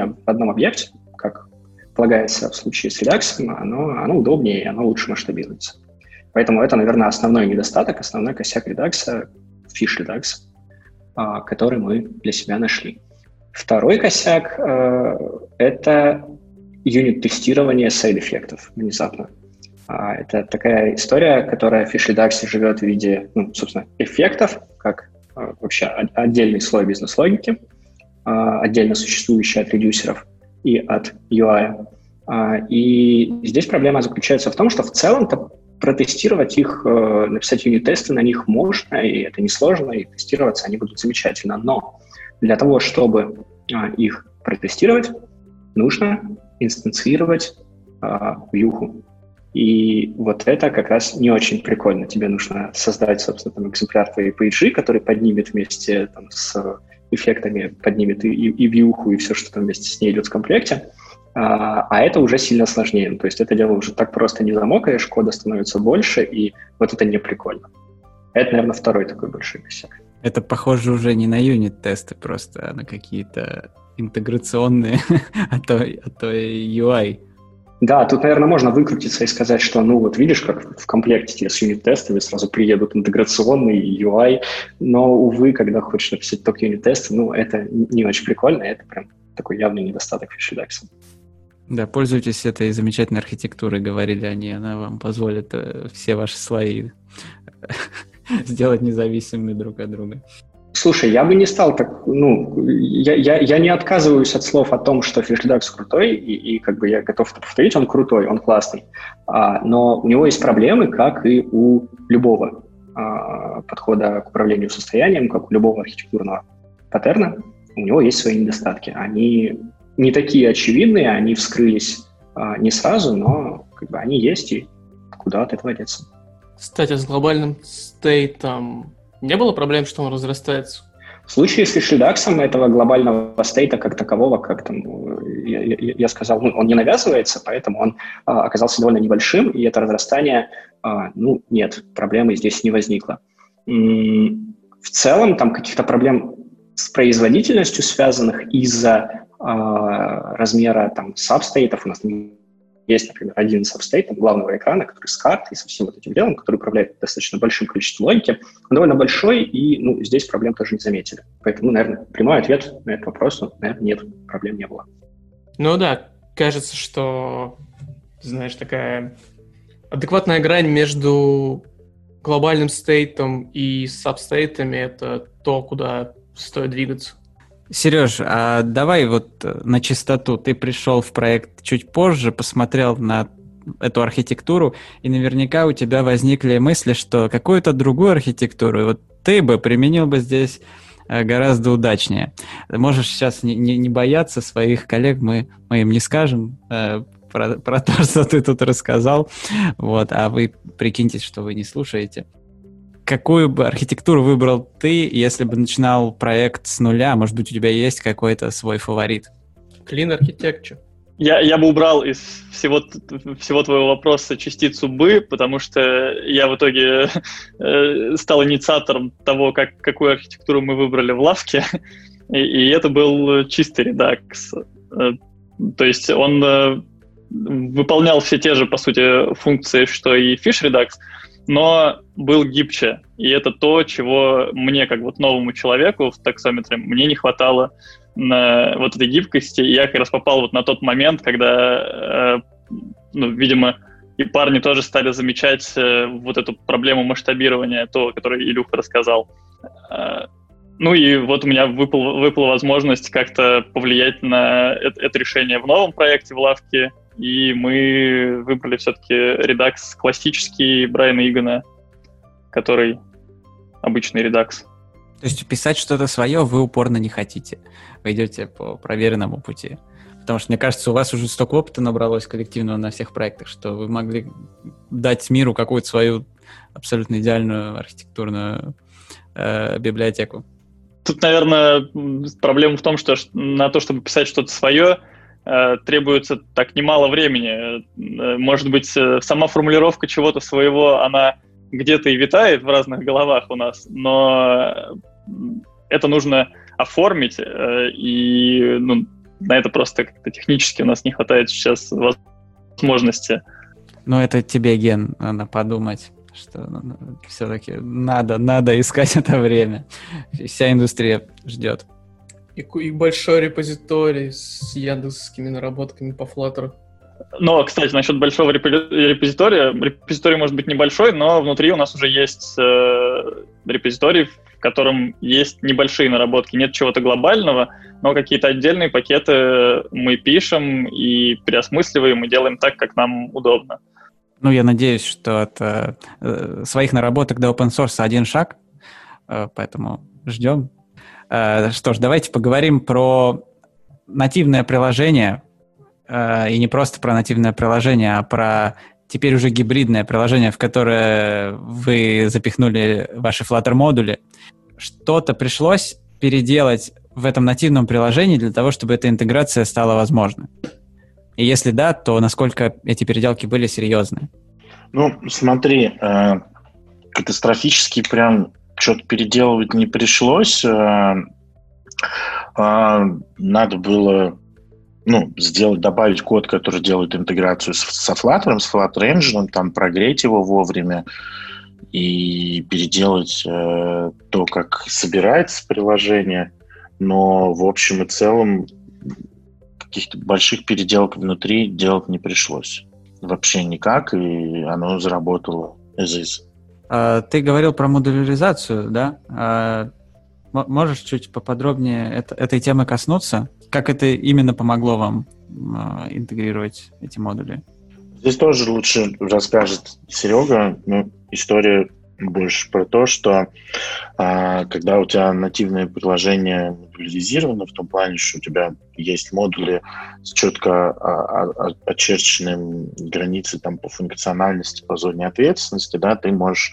в одном объекте, как полагается в случае с Redux, оно, оно удобнее и оно лучше масштабируется. Поэтому это, наверное, основной недостаток, основной косяк Redux, Fish Redux, э, который мы для себя нашли. Второй косяк э, — это юнит-тестирование сайд-эффектов внезапно. А, это такая история, которая в Fish Redux живет в виде, ну, собственно, эффектов, как а, вообще отдельный слой бизнес-логики, а, отдельно существующий от редюсеров и от UI. И здесь проблема заключается в том, что в целом-то протестировать их, э, написать юнит-тесты на них можно, и это несложно, и тестироваться они будут замечательно. Но для того, чтобы их протестировать, нужно инстанцировать вьюху. И вот это как раз не очень прикольно. Тебе нужно создать, собственно, там, экземпляр твоей пейджи, который поднимет вместе там, с эффектами, поднимет и, и, и вьюху, и все, что там вместе с ней идет в комплекте. А, а это уже сильно сложнее. То есть это дело уже так просто не замокаешь, кода становится больше, и вот это не прикольно. Это, наверное, второй такой большой косяк. Это похоже уже не на юнит-тесты просто, а на какие-то интеграционные, а то, а то и UI да, тут, наверное, можно выкрутиться и сказать, что, ну, вот видишь, как в комплекте с юнит-тестами сразу приедут интеграционный UI, но, увы, когда хочешь написать только юнит-тесты, ну, это не очень прикольно, это прям такой явный недостаток фишедекса. Да, пользуйтесь этой замечательной архитектурой, говорили они, она вам позволит э, все ваши слои сделать независимыми друг от друга. Слушай, я бы не стал так, ну, я, я, я не отказываюсь от слов о том, что FishDAX крутой, и, и как бы я готов это повторить, он крутой, он классный, а, но у него есть проблемы, как и у любого а, подхода к управлению состоянием, как у любого архитектурного паттерна, у него есть свои недостатки. Они не такие очевидные, они вскрылись а, не сразу, но как бы они есть, и куда от этого деться. Кстати, с глобальным стейтом не было проблем, что он разрастается? В случае с Redux этого глобального стейта как такового, как там я, я, я сказал, ну, он не навязывается, поэтому он а, оказался довольно небольшим, и это разрастание, а, ну, нет, проблемы здесь не возникло. М-м, в целом там каких-то проблем с производительностью связанных из-за а, размера там сабстейтов у нас есть, например, один сабстейт главного экрана, который с картой, со всем вот этим делом, который управляет достаточно большим количеством логики. Он довольно большой, и ну, здесь проблем тоже не заметили. Поэтому, наверное, прямой ответ на этот вопрос, ну, наверное, нет, проблем не было. Ну да, кажется, что, знаешь, такая адекватная грань между глобальным стейтом и сабстейтами — это то, куда стоит двигаться. Сереж, а давай вот э, на чистоту. Ты пришел в проект чуть позже, посмотрел на эту архитектуру, и наверняка у тебя возникли мысли, что какую-то другую архитектуру вот ты бы применил бы здесь э, гораздо удачнее. Можешь сейчас не, не, не бояться своих коллег, мы, мы им не скажем э, про, про то, что ты тут рассказал, вот, а вы прикиньте, что вы не слушаете какую бы архитектуру выбрал ты, если бы начинал проект с нуля? Может быть, у тебя есть какой-то свой фаворит? Clean Architecture. Я, я бы убрал из всего, всего твоего вопроса частицу «бы», потому что я в итоге э, стал инициатором того, как, какую архитектуру мы выбрали в лавке, и, и это был чистый редакс. Э, то есть он э, выполнял все те же, по сути, функции, что и Fish Redux, но был гибче. И это то, чего мне, как вот новому человеку в таксометре, мне не хватало на вот этой гибкости. И я как раз попал вот на тот момент, когда, э, ну, видимо, и парни тоже стали замечать э, вот эту проблему масштабирования, то, которое Илюха рассказал. Э, ну и вот у меня выпал, выпала возможность как-то повлиять на это, это решение в новом проекте в лавке, и мы выбрали все-таки редакс классический Брайана Игона, который обычный редакс. То есть писать что-то свое вы упорно не хотите. Вы идете по проверенному пути. Потому что, мне кажется, у вас уже столько опыта набралось коллективного на всех проектах, что вы могли дать миру какую-то свою абсолютно идеальную архитектурную э, библиотеку. Тут, наверное, проблема в том, что на то, чтобы писать что-то свое, требуется так немало времени. Э, может быть, э, сама формулировка чего-то своего, она где-то и витает в разных головах у нас, но это нужно оформить, и ну, на это просто как-то технически у нас не хватает сейчас возможности. Ну, это тебе, Ген, надо подумать что ну, ну все-таки надо, надо искать это время. Вся индустрия ждет и, и большой репозиторий с яндексскими наработками по Flutter. Но, кстати, насчет большого репозитория, репозиторий может быть небольшой, но внутри у нас уже есть э, репозиторий, в котором есть небольшие наработки, нет чего-то глобального, но какие-то отдельные пакеты мы пишем и переосмысливаем, и делаем так, как нам удобно. Ну, я надеюсь, что от э, своих наработок до open source один шаг, э, поэтому ждем. Э, что ж, давайте поговорим про нативное приложение, э, и не просто про нативное приложение, а про теперь уже гибридное приложение, в которое вы запихнули ваши Flutter модули. Что-то пришлось переделать в этом нативном приложении для того, чтобы эта интеграция стала возможной? И если да, то насколько эти переделки были серьезны? Ну, смотри, э, катастрофически прям что-то переделывать не пришлось. Э, а, надо было ну, сделать, добавить код, который делает интеграцию со Flutter, с Flutter Engine, там прогреть его вовремя и переделать э, то, как собирается приложение. Но в общем и целом каких-то больших переделок внутри делать не пришлось. Вообще никак, и оно заработало as is. А, ты говорил про модуляризацию, да? А, можешь чуть поподробнее это, этой темы коснуться? Как это именно помогло вам а, интегрировать эти модули? Здесь тоже лучше расскажет Серега. Ну, история больше про то, что а, когда у тебя нативное приложение модулизировано, в том плане, что у тебя есть модули с четко а, а, очерченным границей там, по функциональности, по зоне ответственности, да, ты можешь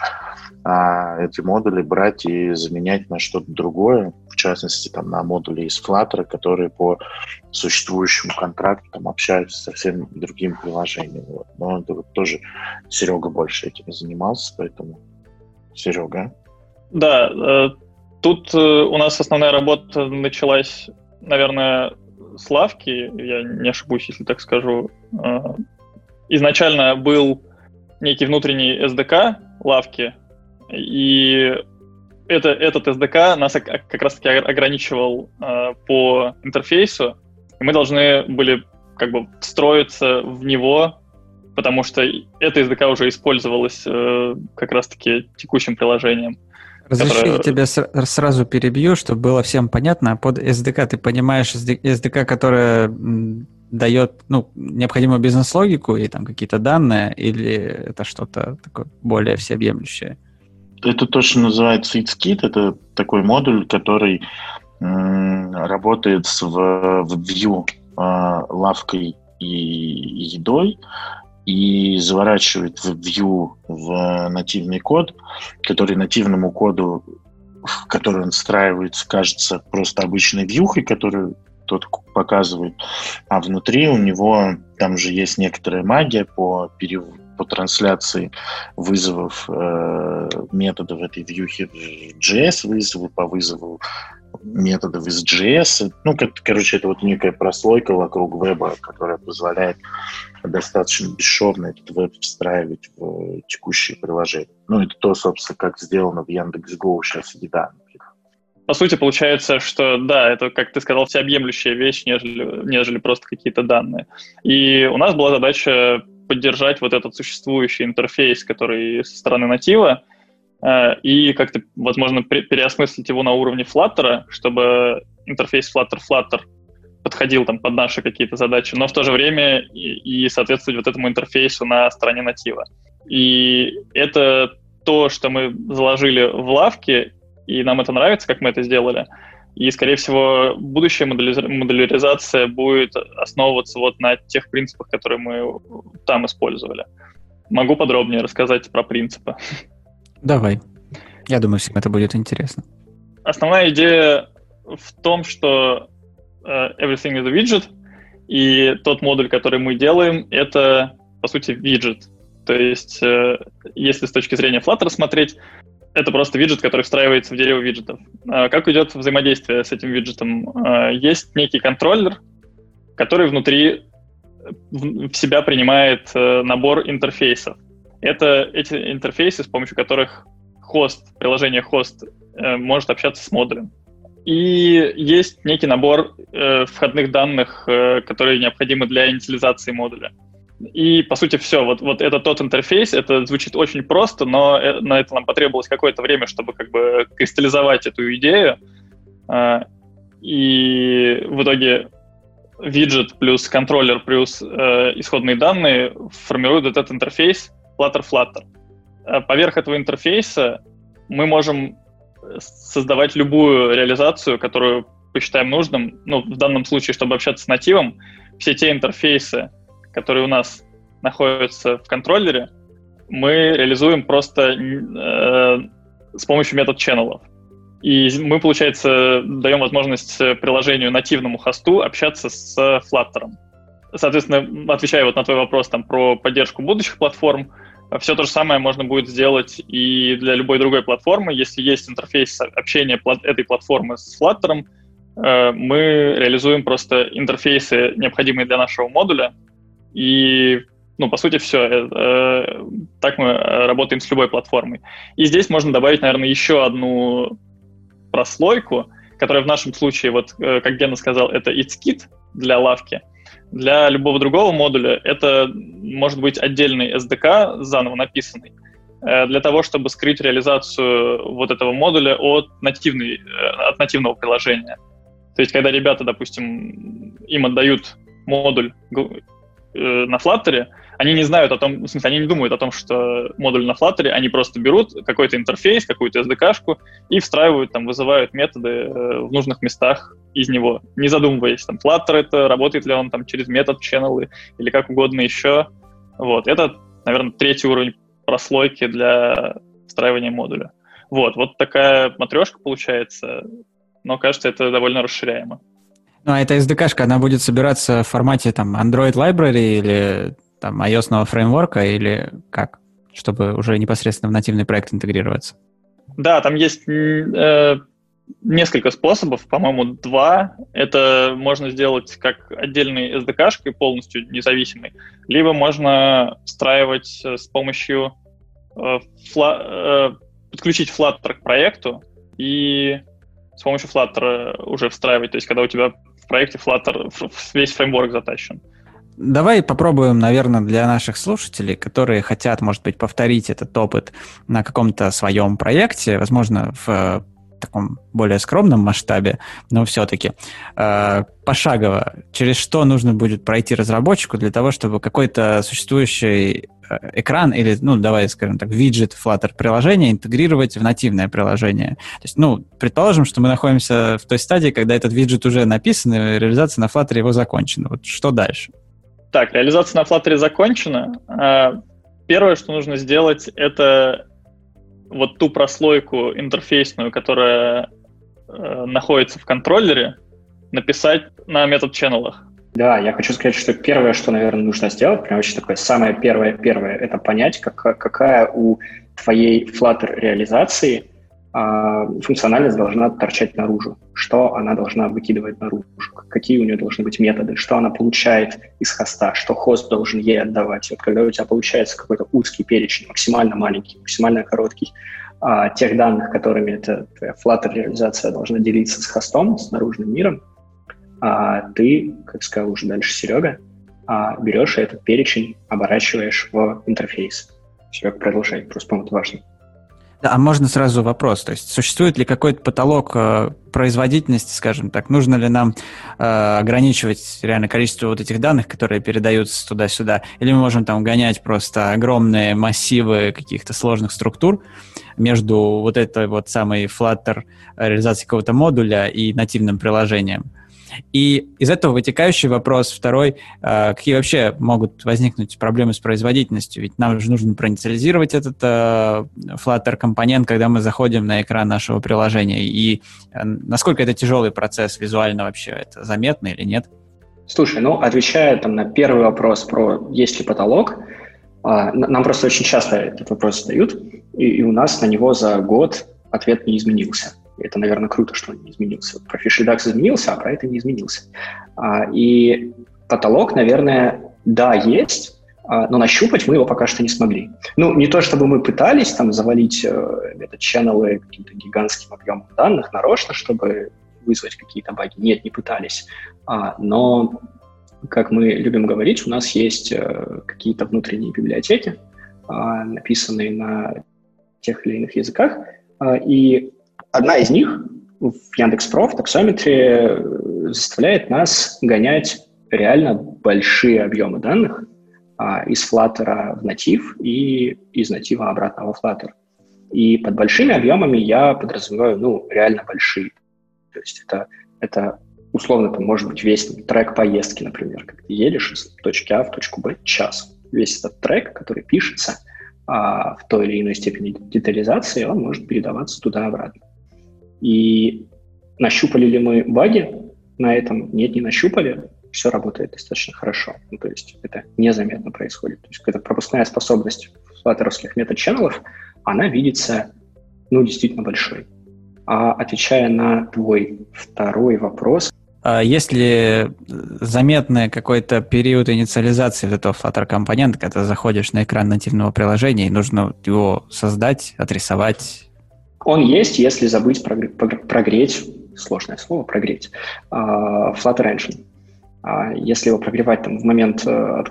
а, эти модули брать и заменять на что-то другое, в частности, там, на модули из Flutter, которые по существующему контракту там, общаются со всем другим приложением. Вот. Но это вот тоже Серега больше этим занимался, поэтому Серега. Да, э, тут э, у нас основная работа началась, наверное, с лавки, я не ошибусь, если так скажу. Э, изначально был некий внутренний SDK лавки, и это, этот SDK нас как раз-таки ограничивал по интерфейсу, и мы должны были как бы встроиться в него потому что это SDK уже использовалось э, как раз-таки текущим приложением. Разреши, которое... тебя сразу перебью, чтобы было всем понятно. Под SDK ты понимаешь SDK, которая дает ну, необходимую бизнес-логику и там какие-то данные, или это что-то такое более всеобъемлющее? Это точно называется FeedSkit. Это такой модуль, который работает с, в, в Vue э, лавкой и едой, и заворачивает в Vue в нативный код, который нативному коду, в который он встраивается, кажется просто обычной вьюхой, которую тот показывает, а внутри у него там же есть некоторая магия по переводу по трансляции вызовов э, методов этой вьюхи в JS, вызовы по вызову методов из JS. Ну, как, короче, это вот некая прослойка вокруг веба, которая позволяет достаточно бесшовно этот веб встраивать в текущее приложение. Ну, это то, собственно, как сделано в Яндекс.Го сейчас еда, по сути, получается, что да, это, как ты сказал, всеобъемлющая вещь, нежели, нежели просто какие-то данные. И у нас была задача поддержать вот этот существующий интерфейс, который со стороны натива, Э, и как-то, возможно, переосмыслить его на уровне Flutter, чтобы интерфейс Flutter-Flutter подходил там под наши какие-то задачи, но в то же время и, и соответствовать вот этому интерфейсу на стороне натива. И это то, что мы заложили в лавке, и нам это нравится, как мы это сделали. И, скорее всего, будущая модуляризация будет основываться вот на тех принципах, которые мы там использовали. Могу подробнее рассказать про принципы. Давай. Я думаю, всем это будет интересно. Основная идея в том, что everything is a widget, и тот модуль, который мы делаем, это, по сути, виджет. То есть, uh, если с точки зрения Flutter смотреть, это просто виджет, который встраивается в дерево виджетов. Uh, как идет взаимодействие с этим виджетом? Есть некий контроллер, который внутри в себя принимает набор интерфейсов. Это эти интерфейсы, с помощью которых хост, приложение хост э, может общаться с модулем. И есть некий набор э, входных данных, э, которые необходимы для инициализации модуля. И, по сути, все. Вот, вот это тот интерфейс. Это звучит очень просто, но э, на это нам потребовалось какое-то время, чтобы как бы кристаллизовать эту идею. Э, и в итоге виджет плюс контроллер плюс э, исходные данные формируют этот интерфейс, Flutter-Flutter. Э, поверх этого интерфейса мы можем создавать любую реализацию, которую посчитаем нужным. Ну, в данном случае, чтобы общаться с нативом, все те интерфейсы, которые у нас находятся в контроллере, мы реализуем просто э, с помощью метод ченнелов. И мы, получается, даем возможность приложению нативному хосту общаться с Flutter. Соответственно, отвечая вот на твой вопрос там, про поддержку будущих платформ, все то же самое можно будет сделать и для любой другой платформы. Если есть интерфейс общения этой платформы с Flutter, э, мы реализуем просто интерфейсы, необходимые для нашего модуля. И, ну, по сути, все. Э, э, так мы работаем с любой платформой. И здесь можно добавить, наверное, еще одну прослойку. которая в нашем случае, вот как Гена сказал, это itskit для лавки. Для любого другого модуля это может быть отдельный SDK, заново написанный, э, для того, чтобы скрыть реализацию вот этого модуля от, нативной, э, от нативного приложения. То есть, когда ребята, допустим, им отдают модуль на Flutter, они не знают о том, в смысле, они не думают о том, что модуль на Flutter, они просто берут какой-то интерфейс, какую-то SDK-шку и встраивают, там, вызывают методы э, в нужных местах из него, не задумываясь, там, Flutter это, работает ли он там через метод, channel или как угодно еще. Вот, это, наверное, третий уровень прослойки для встраивания модуля. Вот, вот такая матрешка получается, но кажется, это довольно расширяемо. Ну, а эта SDK-шка, она будет собираться в формате там Android Library или там iOS фреймворка или как? Чтобы уже непосредственно в нативный проект интегрироваться. Да, там есть э, несколько способов, по-моему, два. Это можно сделать как отдельный SDK-шкой, полностью независимый, либо можно встраивать э, с помощью э, фла, э, подключить Flutter к проекту и с помощью Flutter уже встраивать, то есть когда у тебя в проекте Flutter весь фреймворк затащен. Давай попробуем, наверное, для наших слушателей, которые хотят, может быть, повторить этот опыт на каком-то своем проекте, возможно, в э, таком более скромном масштабе, но все-таки э, пошагово, через что нужно будет пройти разработчику для того, чтобы какой-то существующий э, экран или, ну, давай скажем так, виджет Flutter приложения интегрировать в нативное приложение. То есть, ну, предположим, что мы находимся в той стадии, когда этот виджет уже написан, и реализация на Flutter его закончена. Вот что дальше? Так, реализация на Flutter закончена. А, первое, что нужно сделать, это вот ту прослойку интерфейсную, которая э, находится в контроллере, написать на метод ченнелах. Да, я хочу сказать, что первое, что, наверное, нужно сделать, прям очень такое самое первое-первое, это понять, как, какая у твоей Flutter реализации функциональность должна торчать наружу, что она должна выкидывать наружу, какие у нее должны быть методы, что она получает из хоста, что хост должен ей отдавать. Вот когда у тебя получается какой-то узкий перечень, максимально маленький, максимально короткий, а, тех данных, которыми эта твоя Flutter реализация должна делиться с хостом, с наружным миром, а ты, как сказал уже дальше Серега, а, берешь этот перечень, оборачиваешь в интерфейс. Серега, продолжай, просто, по-моему, это важно. А можно сразу вопрос? То есть существует ли какой-то потолок э, производительности, скажем так? Нужно ли нам э, ограничивать реально количество вот этих данных, которые передаются туда-сюда? Или мы можем там гонять просто огромные массивы каких-то сложных структур между вот этой вот самой Flutter реализацией какого-то модуля и нативным приложением? И из этого вытекающий вопрос второй, а, какие вообще могут возникнуть проблемы с производительностью? Ведь нам же нужно проинициализировать этот а, Flutter компонент, когда мы заходим на экран нашего приложения. И а, насколько это тяжелый процесс визуально вообще? Это заметно или нет? Слушай, ну, отвечая там на первый вопрос про есть ли потолок, нам просто очень часто этот вопрос задают, и у нас на него за год ответ не изменился. Это, наверное, круто, что он не изменился. Про FishRedux изменился, а про это не изменился. А, и потолок, наверное, да, есть, а, но нащупать мы его пока что не смогли. Ну, не то чтобы мы пытались там завалить э, этот ченнелы каким-то гигантским объемом данных нарочно, чтобы вызвать какие-то баги. Нет, не пытались. А, но, как мы любим говорить, у нас есть э, какие-то внутренние библиотеки, написанные на тех или иных языках, и Одна из них в Яндекс.Проф в таксометре э, заставляет нас гонять реально большие объемы данных а, из Flutter в натив и из натива обратно во Flutter. И под большими объемами я подразумеваю, ну, реально большие. То есть это, это условно, там может быть весь трек поездки, например, как ты едешь из точки А в точку Б час. Весь этот трек, который пишется а, в той или иной степени детализации, он может передаваться туда-обратно. И нащупали ли мы баги на этом? Нет, не нащупали. Все работает достаточно хорошо. Ну, то есть это незаметно происходит. То есть эта пропускная способность флаттеровских метод-ченнелов, она видится, ну, действительно большой. А отвечая на твой второй вопрос, а есть ли заметный какой-то период инициализации этого Flutter компонента, когда заходишь на экран нативного приложения и нужно его создать, отрисовать, он есть, если забыть прогреть сложное слово, прогреть, а, Flutter Engine. А если его прогревать там, в момент э,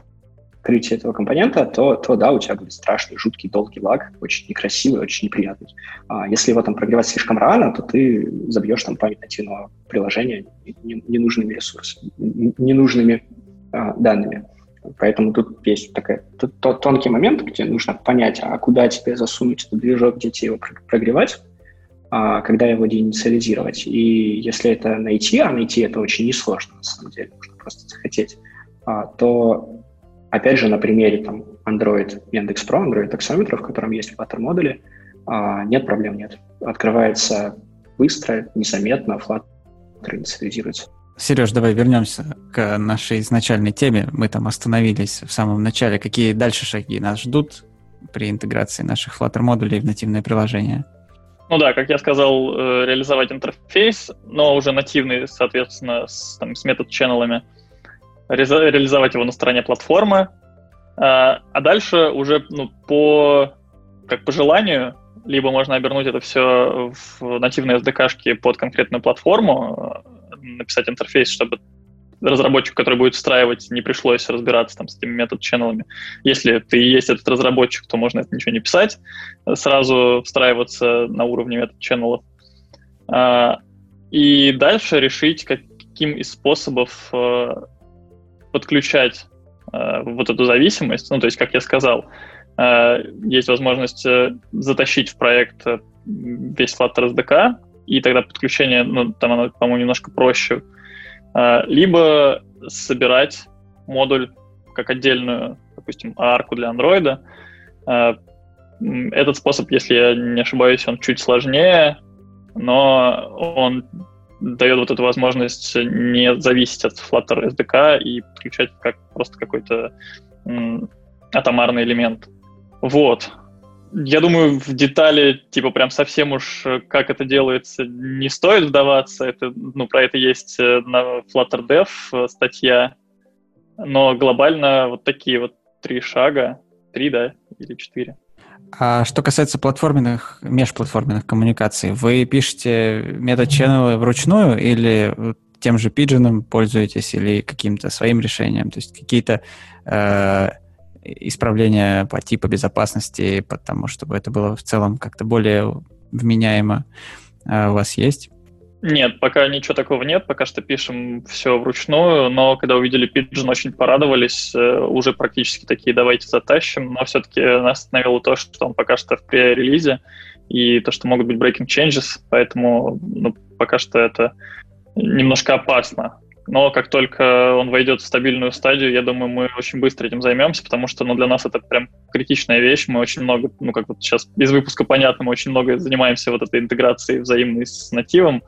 открытия этого компонента, то, то да, у тебя будет страшный, жуткий, долгий лаг, очень некрасивый, очень неприятный. А если его там прогревать слишком рано, то ты забьешь там память нативного приложения ненужными ресурсами, ненужными а, данными. Поэтому тут есть такой тонкий момент, где нужно понять, а куда тебе засунуть этот движок, где тебе его прогревать, а когда его деинициализировать. И если это найти, а найти это очень несложно, на самом деле, нужно просто захотеть, а, то Опять же, на примере там, Android Яндекс Про, Android таксометра, в котором есть Flutter модули, а, нет проблем, нет. Открывается быстро, незаметно, Flutter инициализируется. Сереж, давай вернемся к нашей изначальной теме. Мы там остановились в самом начале. Какие дальше шаги нас ждут при интеграции наших Flutter модулей в нативное приложение? Ну да, как я сказал, э, реализовать интерфейс, но уже нативный, соответственно, с, там, с метод-ченнелами реализовать его на стороне платформы, а, а дальше уже ну, по, как по желанию, либо можно обернуть это все в нативные SDK-шки под конкретную платформу, написать интерфейс, чтобы разработчику, который будет встраивать, не пришлось разбираться там с этими метод-ченнелами. Если ты есть этот разработчик, то можно это ничего не писать, сразу встраиваться на уровне метод-ченнелов. А, и дальше решить, каким из способов э, подключать э, вот эту зависимость, ну, то есть, как я сказал, э, есть возможность затащить в проект весь Flutter SDK, и тогда подключение, ну, там оно, по-моему, немножко проще. Э, либо собирать модуль как отдельную, допустим, арку для Android. Э, этот способ, если я не ошибаюсь, он чуть сложнее, но он дает вот эту возможность не зависеть от Flutter SDK и подключать как просто какой-то атомарный элемент. Вот. Я думаю, в детали, типа, прям совсем уж как это делается, не стоит вдаваться. Это, ну, про это есть э, на Flutter Dev э, статья. Но глобально вот такие вот три шага. Три, да? Или четыре. А что касается платформенных, межплатформенных коммуникаций, вы пишете метод-ченнелы вручную или тем же Pigeon пользуетесь или каким-то своим решением? То есть какие-то э, исправления по типу безопасности, потому чтобы это было в целом как-то более вменяемо э, у вас есть? Нет, пока ничего такого нет, пока что пишем все вручную, но когда увидели Pigeon, очень порадовались, э, уже практически такие давайте затащим, но все-таки нас остановило то, что он пока что в пререлизе, и то, что могут быть breaking changes, поэтому ну, пока что это немножко опасно. Но как только он войдет в стабильную стадию, я думаю, мы очень быстро этим займемся, потому что ну, для нас это прям критичная вещь. Мы очень много, ну как вот сейчас из выпуска понятно, мы очень много занимаемся вот этой интеграцией взаимной с нативом.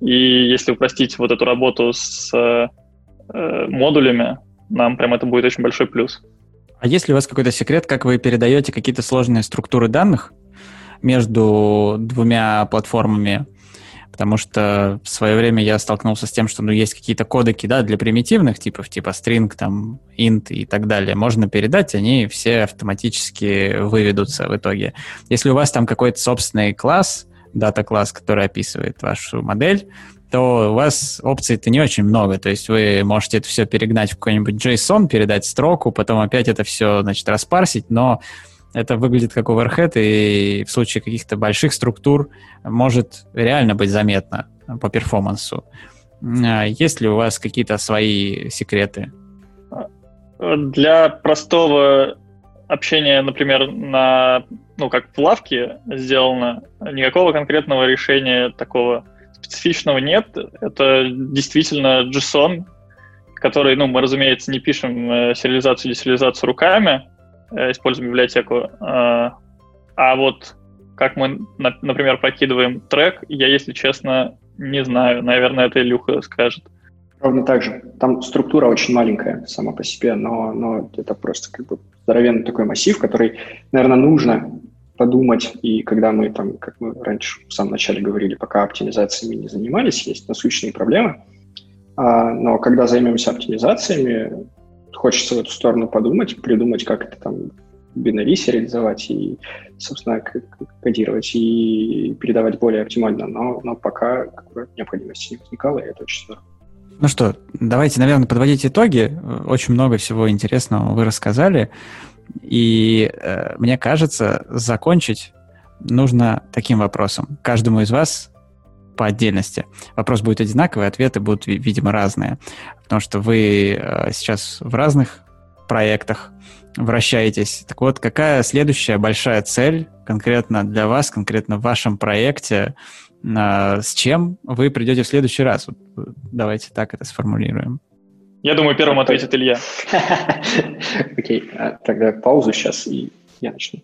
И если упростить вот эту работу с э, э, модулями, нам прям это будет очень большой плюс. А есть ли у вас какой-то секрет, как вы передаете какие-то сложные структуры данных между двумя платформами? Потому что в свое время я столкнулся с тем, что ну, есть какие-то кодеки да, для примитивных типов, типа string, там, int и так далее. Можно передать, они все автоматически выведутся в итоге. Если у вас там какой-то собственный класс, дата-класс, который описывает вашу модель, то у вас опций-то не очень много. То есть вы можете это все перегнать в какой-нибудь JSON, передать строку, потом опять это все, значит, распарсить, но это выглядит как оверхед, и в случае каких-то больших структур может реально быть заметно по перформансу. А есть ли у вас какие-то свои секреты? Для простого общения, например, на ну, как в лавке сделано, никакого конкретного решения такого специфичного нет. Это действительно JSON, который, ну, мы, разумеется, не пишем э, сериализацию десериализацию руками, используем библиотеку. Э, а вот как мы, на, например, прокидываем трек, я, если честно, не знаю. Наверное, это Илюха скажет. Ровно так же. Там структура очень маленькая сама по себе, но, но это просто как бы здоровенный такой массив, который, наверное, нужно подумать, и когда мы там, как мы раньше в самом начале говорили, пока оптимизациями не занимались, есть насущные проблемы, а, но когда займемся оптимизациями, хочется в эту сторону подумать, придумать, как это там бинари сериализовать и, собственно, кодировать и передавать более оптимально, но, но пока необходимости не возникало, и это очень здорово. Ну что, давайте, наверное, подводить итоги. Очень много всего интересного вы рассказали. И э, мне кажется, закончить нужно таким вопросом. Каждому из вас по отдельности. Вопрос будет одинаковый, ответы будут, видимо, разные. Потому что вы э, сейчас в разных проектах вращаетесь. Так вот, какая следующая большая цель конкретно для вас, конкретно в вашем проекте, э, с чем вы придете в следующий раз? Вот, давайте так это сформулируем. Я думаю, первым ответит Илья. Окей, а тогда паузу сейчас, и я начну.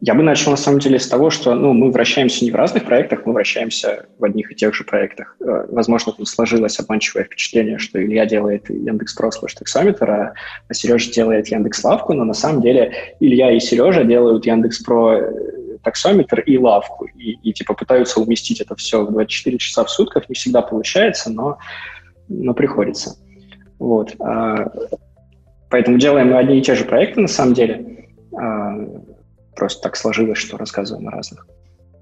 Я бы начал, на самом деле, с того, что ну, мы вращаемся не в разных проектах, мы вращаемся в одних и тех же проектах. Э, возможно, тут сложилось обманчивое впечатление, что Илья делает Яндекс.Про слэш таксометр, а, а Сережа делает Яндекс.Лавку, но на самом деле Илья и Сережа делают Яндекс.Про э, таксометр и лавку, и, и типа пытаются уместить это все в 24 часа в сутках. Не всегда получается, но, но приходится. Вот. А, поэтому делаем мы одни и те же проекты, на самом деле. Просто так сложилось, что рассказываем о разных.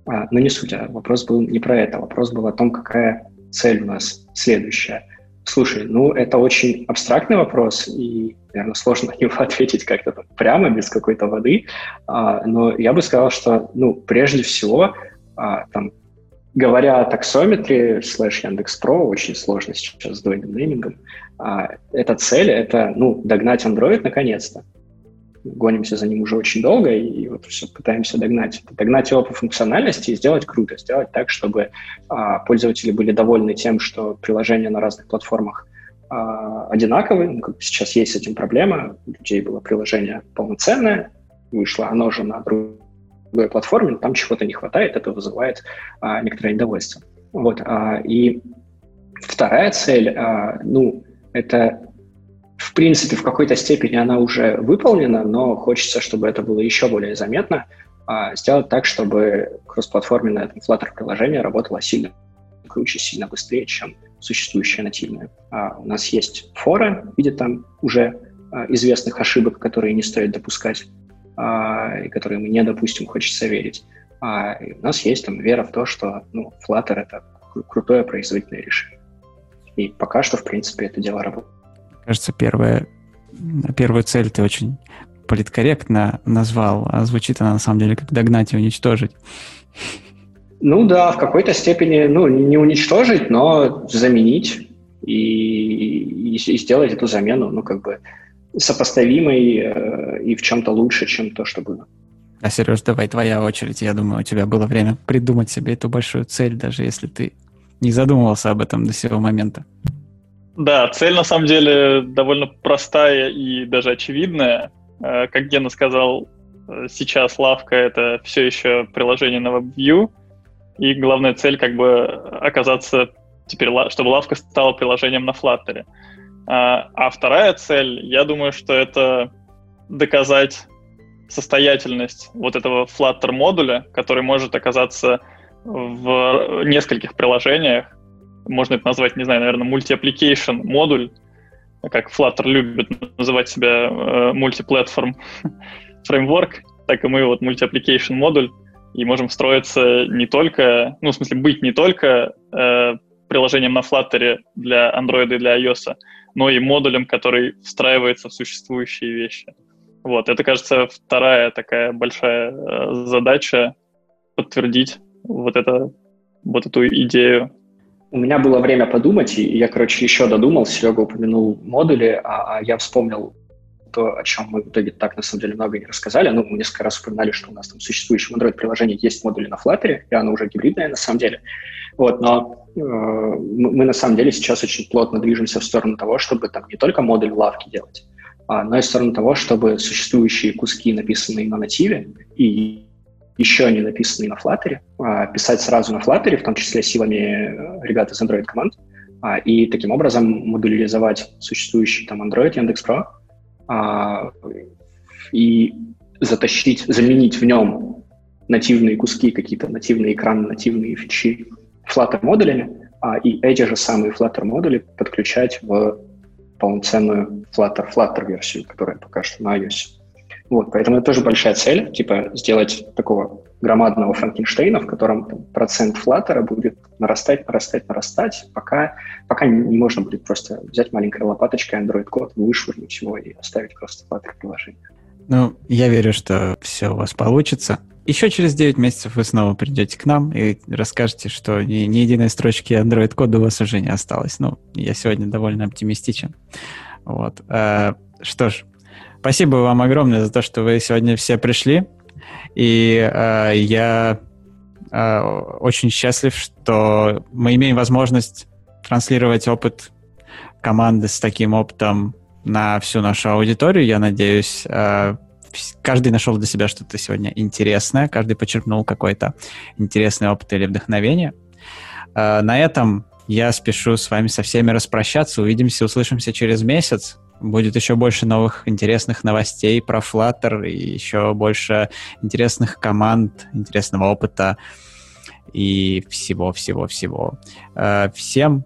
А, но не суть, а вопрос был не про это. Вопрос был о том, какая цель у нас следующая. Слушай, ну это очень абстрактный вопрос, и, наверное, сложно на него ответить как-то прямо, без какой-то воды. А, но я бы сказал, что, ну, прежде всего, а, там, говоря о таксометре слэш Яндекс.Про, очень сложно сейчас с двойным неймингом, а, эта цель — это, ну, догнать Android наконец-то. Гонимся за ним уже очень долго, и вот все пытаемся догнать. Догнать его по функциональности и сделать круто, сделать так, чтобы а, пользователи были довольны тем, что приложения на разных платформах а, одинаковые. Ну, как сейчас есть с этим проблема. У людей было приложение полноценное, вышло оно же на другой платформе, там чего-то не хватает, это вызывает а, некоторое недовольство. Вот, а, и вторая цель, а, ну, это в принципе, в какой-то степени она уже выполнена, но хочется, чтобы это было еще более заметно, а сделать так, чтобы кроссплатформенное этом Flutter приложение работало сильно круче, сильно быстрее, чем существующее нативное. А у нас есть форы в виде там уже а, известных ошибок, которые не стоит допускать, и которые мы не допустим, хочется верить. А, у нас есть там вера в то, что ну, Flutter — это крутое производительное решение. И пока что, в принципе, это дело работает. Кажется, первая, первую цель ты очень политкорректно назвал, а звучит она на самом деле как догнать и уничтожить. Ну да, в какой-то степени, ну, не уничтожить, но заменить и, и, и сделать эту замену, ну, как бы сопоставимой э, и в чем-то лучше, чем то, что было. А, Сереж, давай твоя очередь. Я думаю, у тебя было время придумать себе эту большую цель, даже если ты не задумывался об этом до сего момента. Да, цель на самом деле довольно простая и даже очевидная. Э, как Гена сказал, э, сейчас лавка — это все еще приложение на WebView, и главная цель как бы оказаться теперь, чтобы лавка стала приложением на Flutter. А, а вторая цель, я думаю, что это доказать состоятельность вот этого Flutter модуля, который может оказаться в нескольких приложениях, можно это назвать, не знаю, наверное, multi-application модуль, как Flutter любит называть себя э, multiplatform фреймворк, так и мы вот multi-application модуль, и можем строиться не только, ну, в смысле, быть не только э, приложением на Flutter для Android и для iOS, но и модулем, который встраивается в существующие вещи. Вот, это, кажется, вторая такая большая э, задача подтвердить вот, это, вот эту идею у меня было время подумать, и я, короче, еще додумал. Серега упомянул модули, а, а я вспомнил то, о чем мы в итоге так, на самом деле, много не рассказали. Ну, мы несколько раз упоминали, что у нас там в существующем Android-приложении есть модули на Flutter, и оно уже гибридное, на самом деле. Вот, но э, мы, на самом деле, сейчас очень плотно движемся в сторону того, чтобы там не только модуль лавки делать, а, но и в сторону того, чтобы существующие куски, написанные на нативе, и еще не написанные на Flutter, а, писать сразу на Flutter, в том числе силами э, ребят из Android команд, а, и таким образом модуляризовать существующий там Android, Яндекс.Про, а, и затащить, заменить в нем нативные куски, какие-то нативные экраны, нативные фичи Flutter модулями, и эти же самые Flutter модули подключать в полноценную Flutter, Flutter версию, которая пока что на iOS. Вот, поэтому это тоже большая цель, типа сделать такого громадного Франкенштейна, в котором там, процент флаттера будет нарастать, нарастать, нарастать, пока, пока не можно будет просто взять маленькой лопаточкой Android-код, вышвырнуть его и оставить просто Flutter приложение. Ну, я верю, что все у вас получится. Еще через 9 месяцев вы снова придете к нам и расскажете, что ни, ни единой строчки Android-кода у вас уже не осталось. Ну, я сегодня довольно оптимистичен. Вот. А, что ж, спасибо вам огромное за то, что вы сегодня все пришли. И а, я а, очень счастлив, что мы имеем возможность транслировать опыт команды с таким опытом на всю нашу аудиторию. Я надеюсь, а, каждый нашел для себя что-то сегодня интересное, каждый почерпнул какой-то интересный опыт или вдохновение. А, на этом я спешу с вами со всеми распрощаться. Увидимся, услышимся через месяц. Будет еще больше новых интересных новостей про Flutter и еще больше интересных команд, интересного опыта и всего-всего-всего. А, всем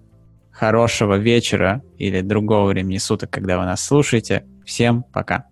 хорошего вечера или другого времени суток, когда вы нас слушаете. Всем пока.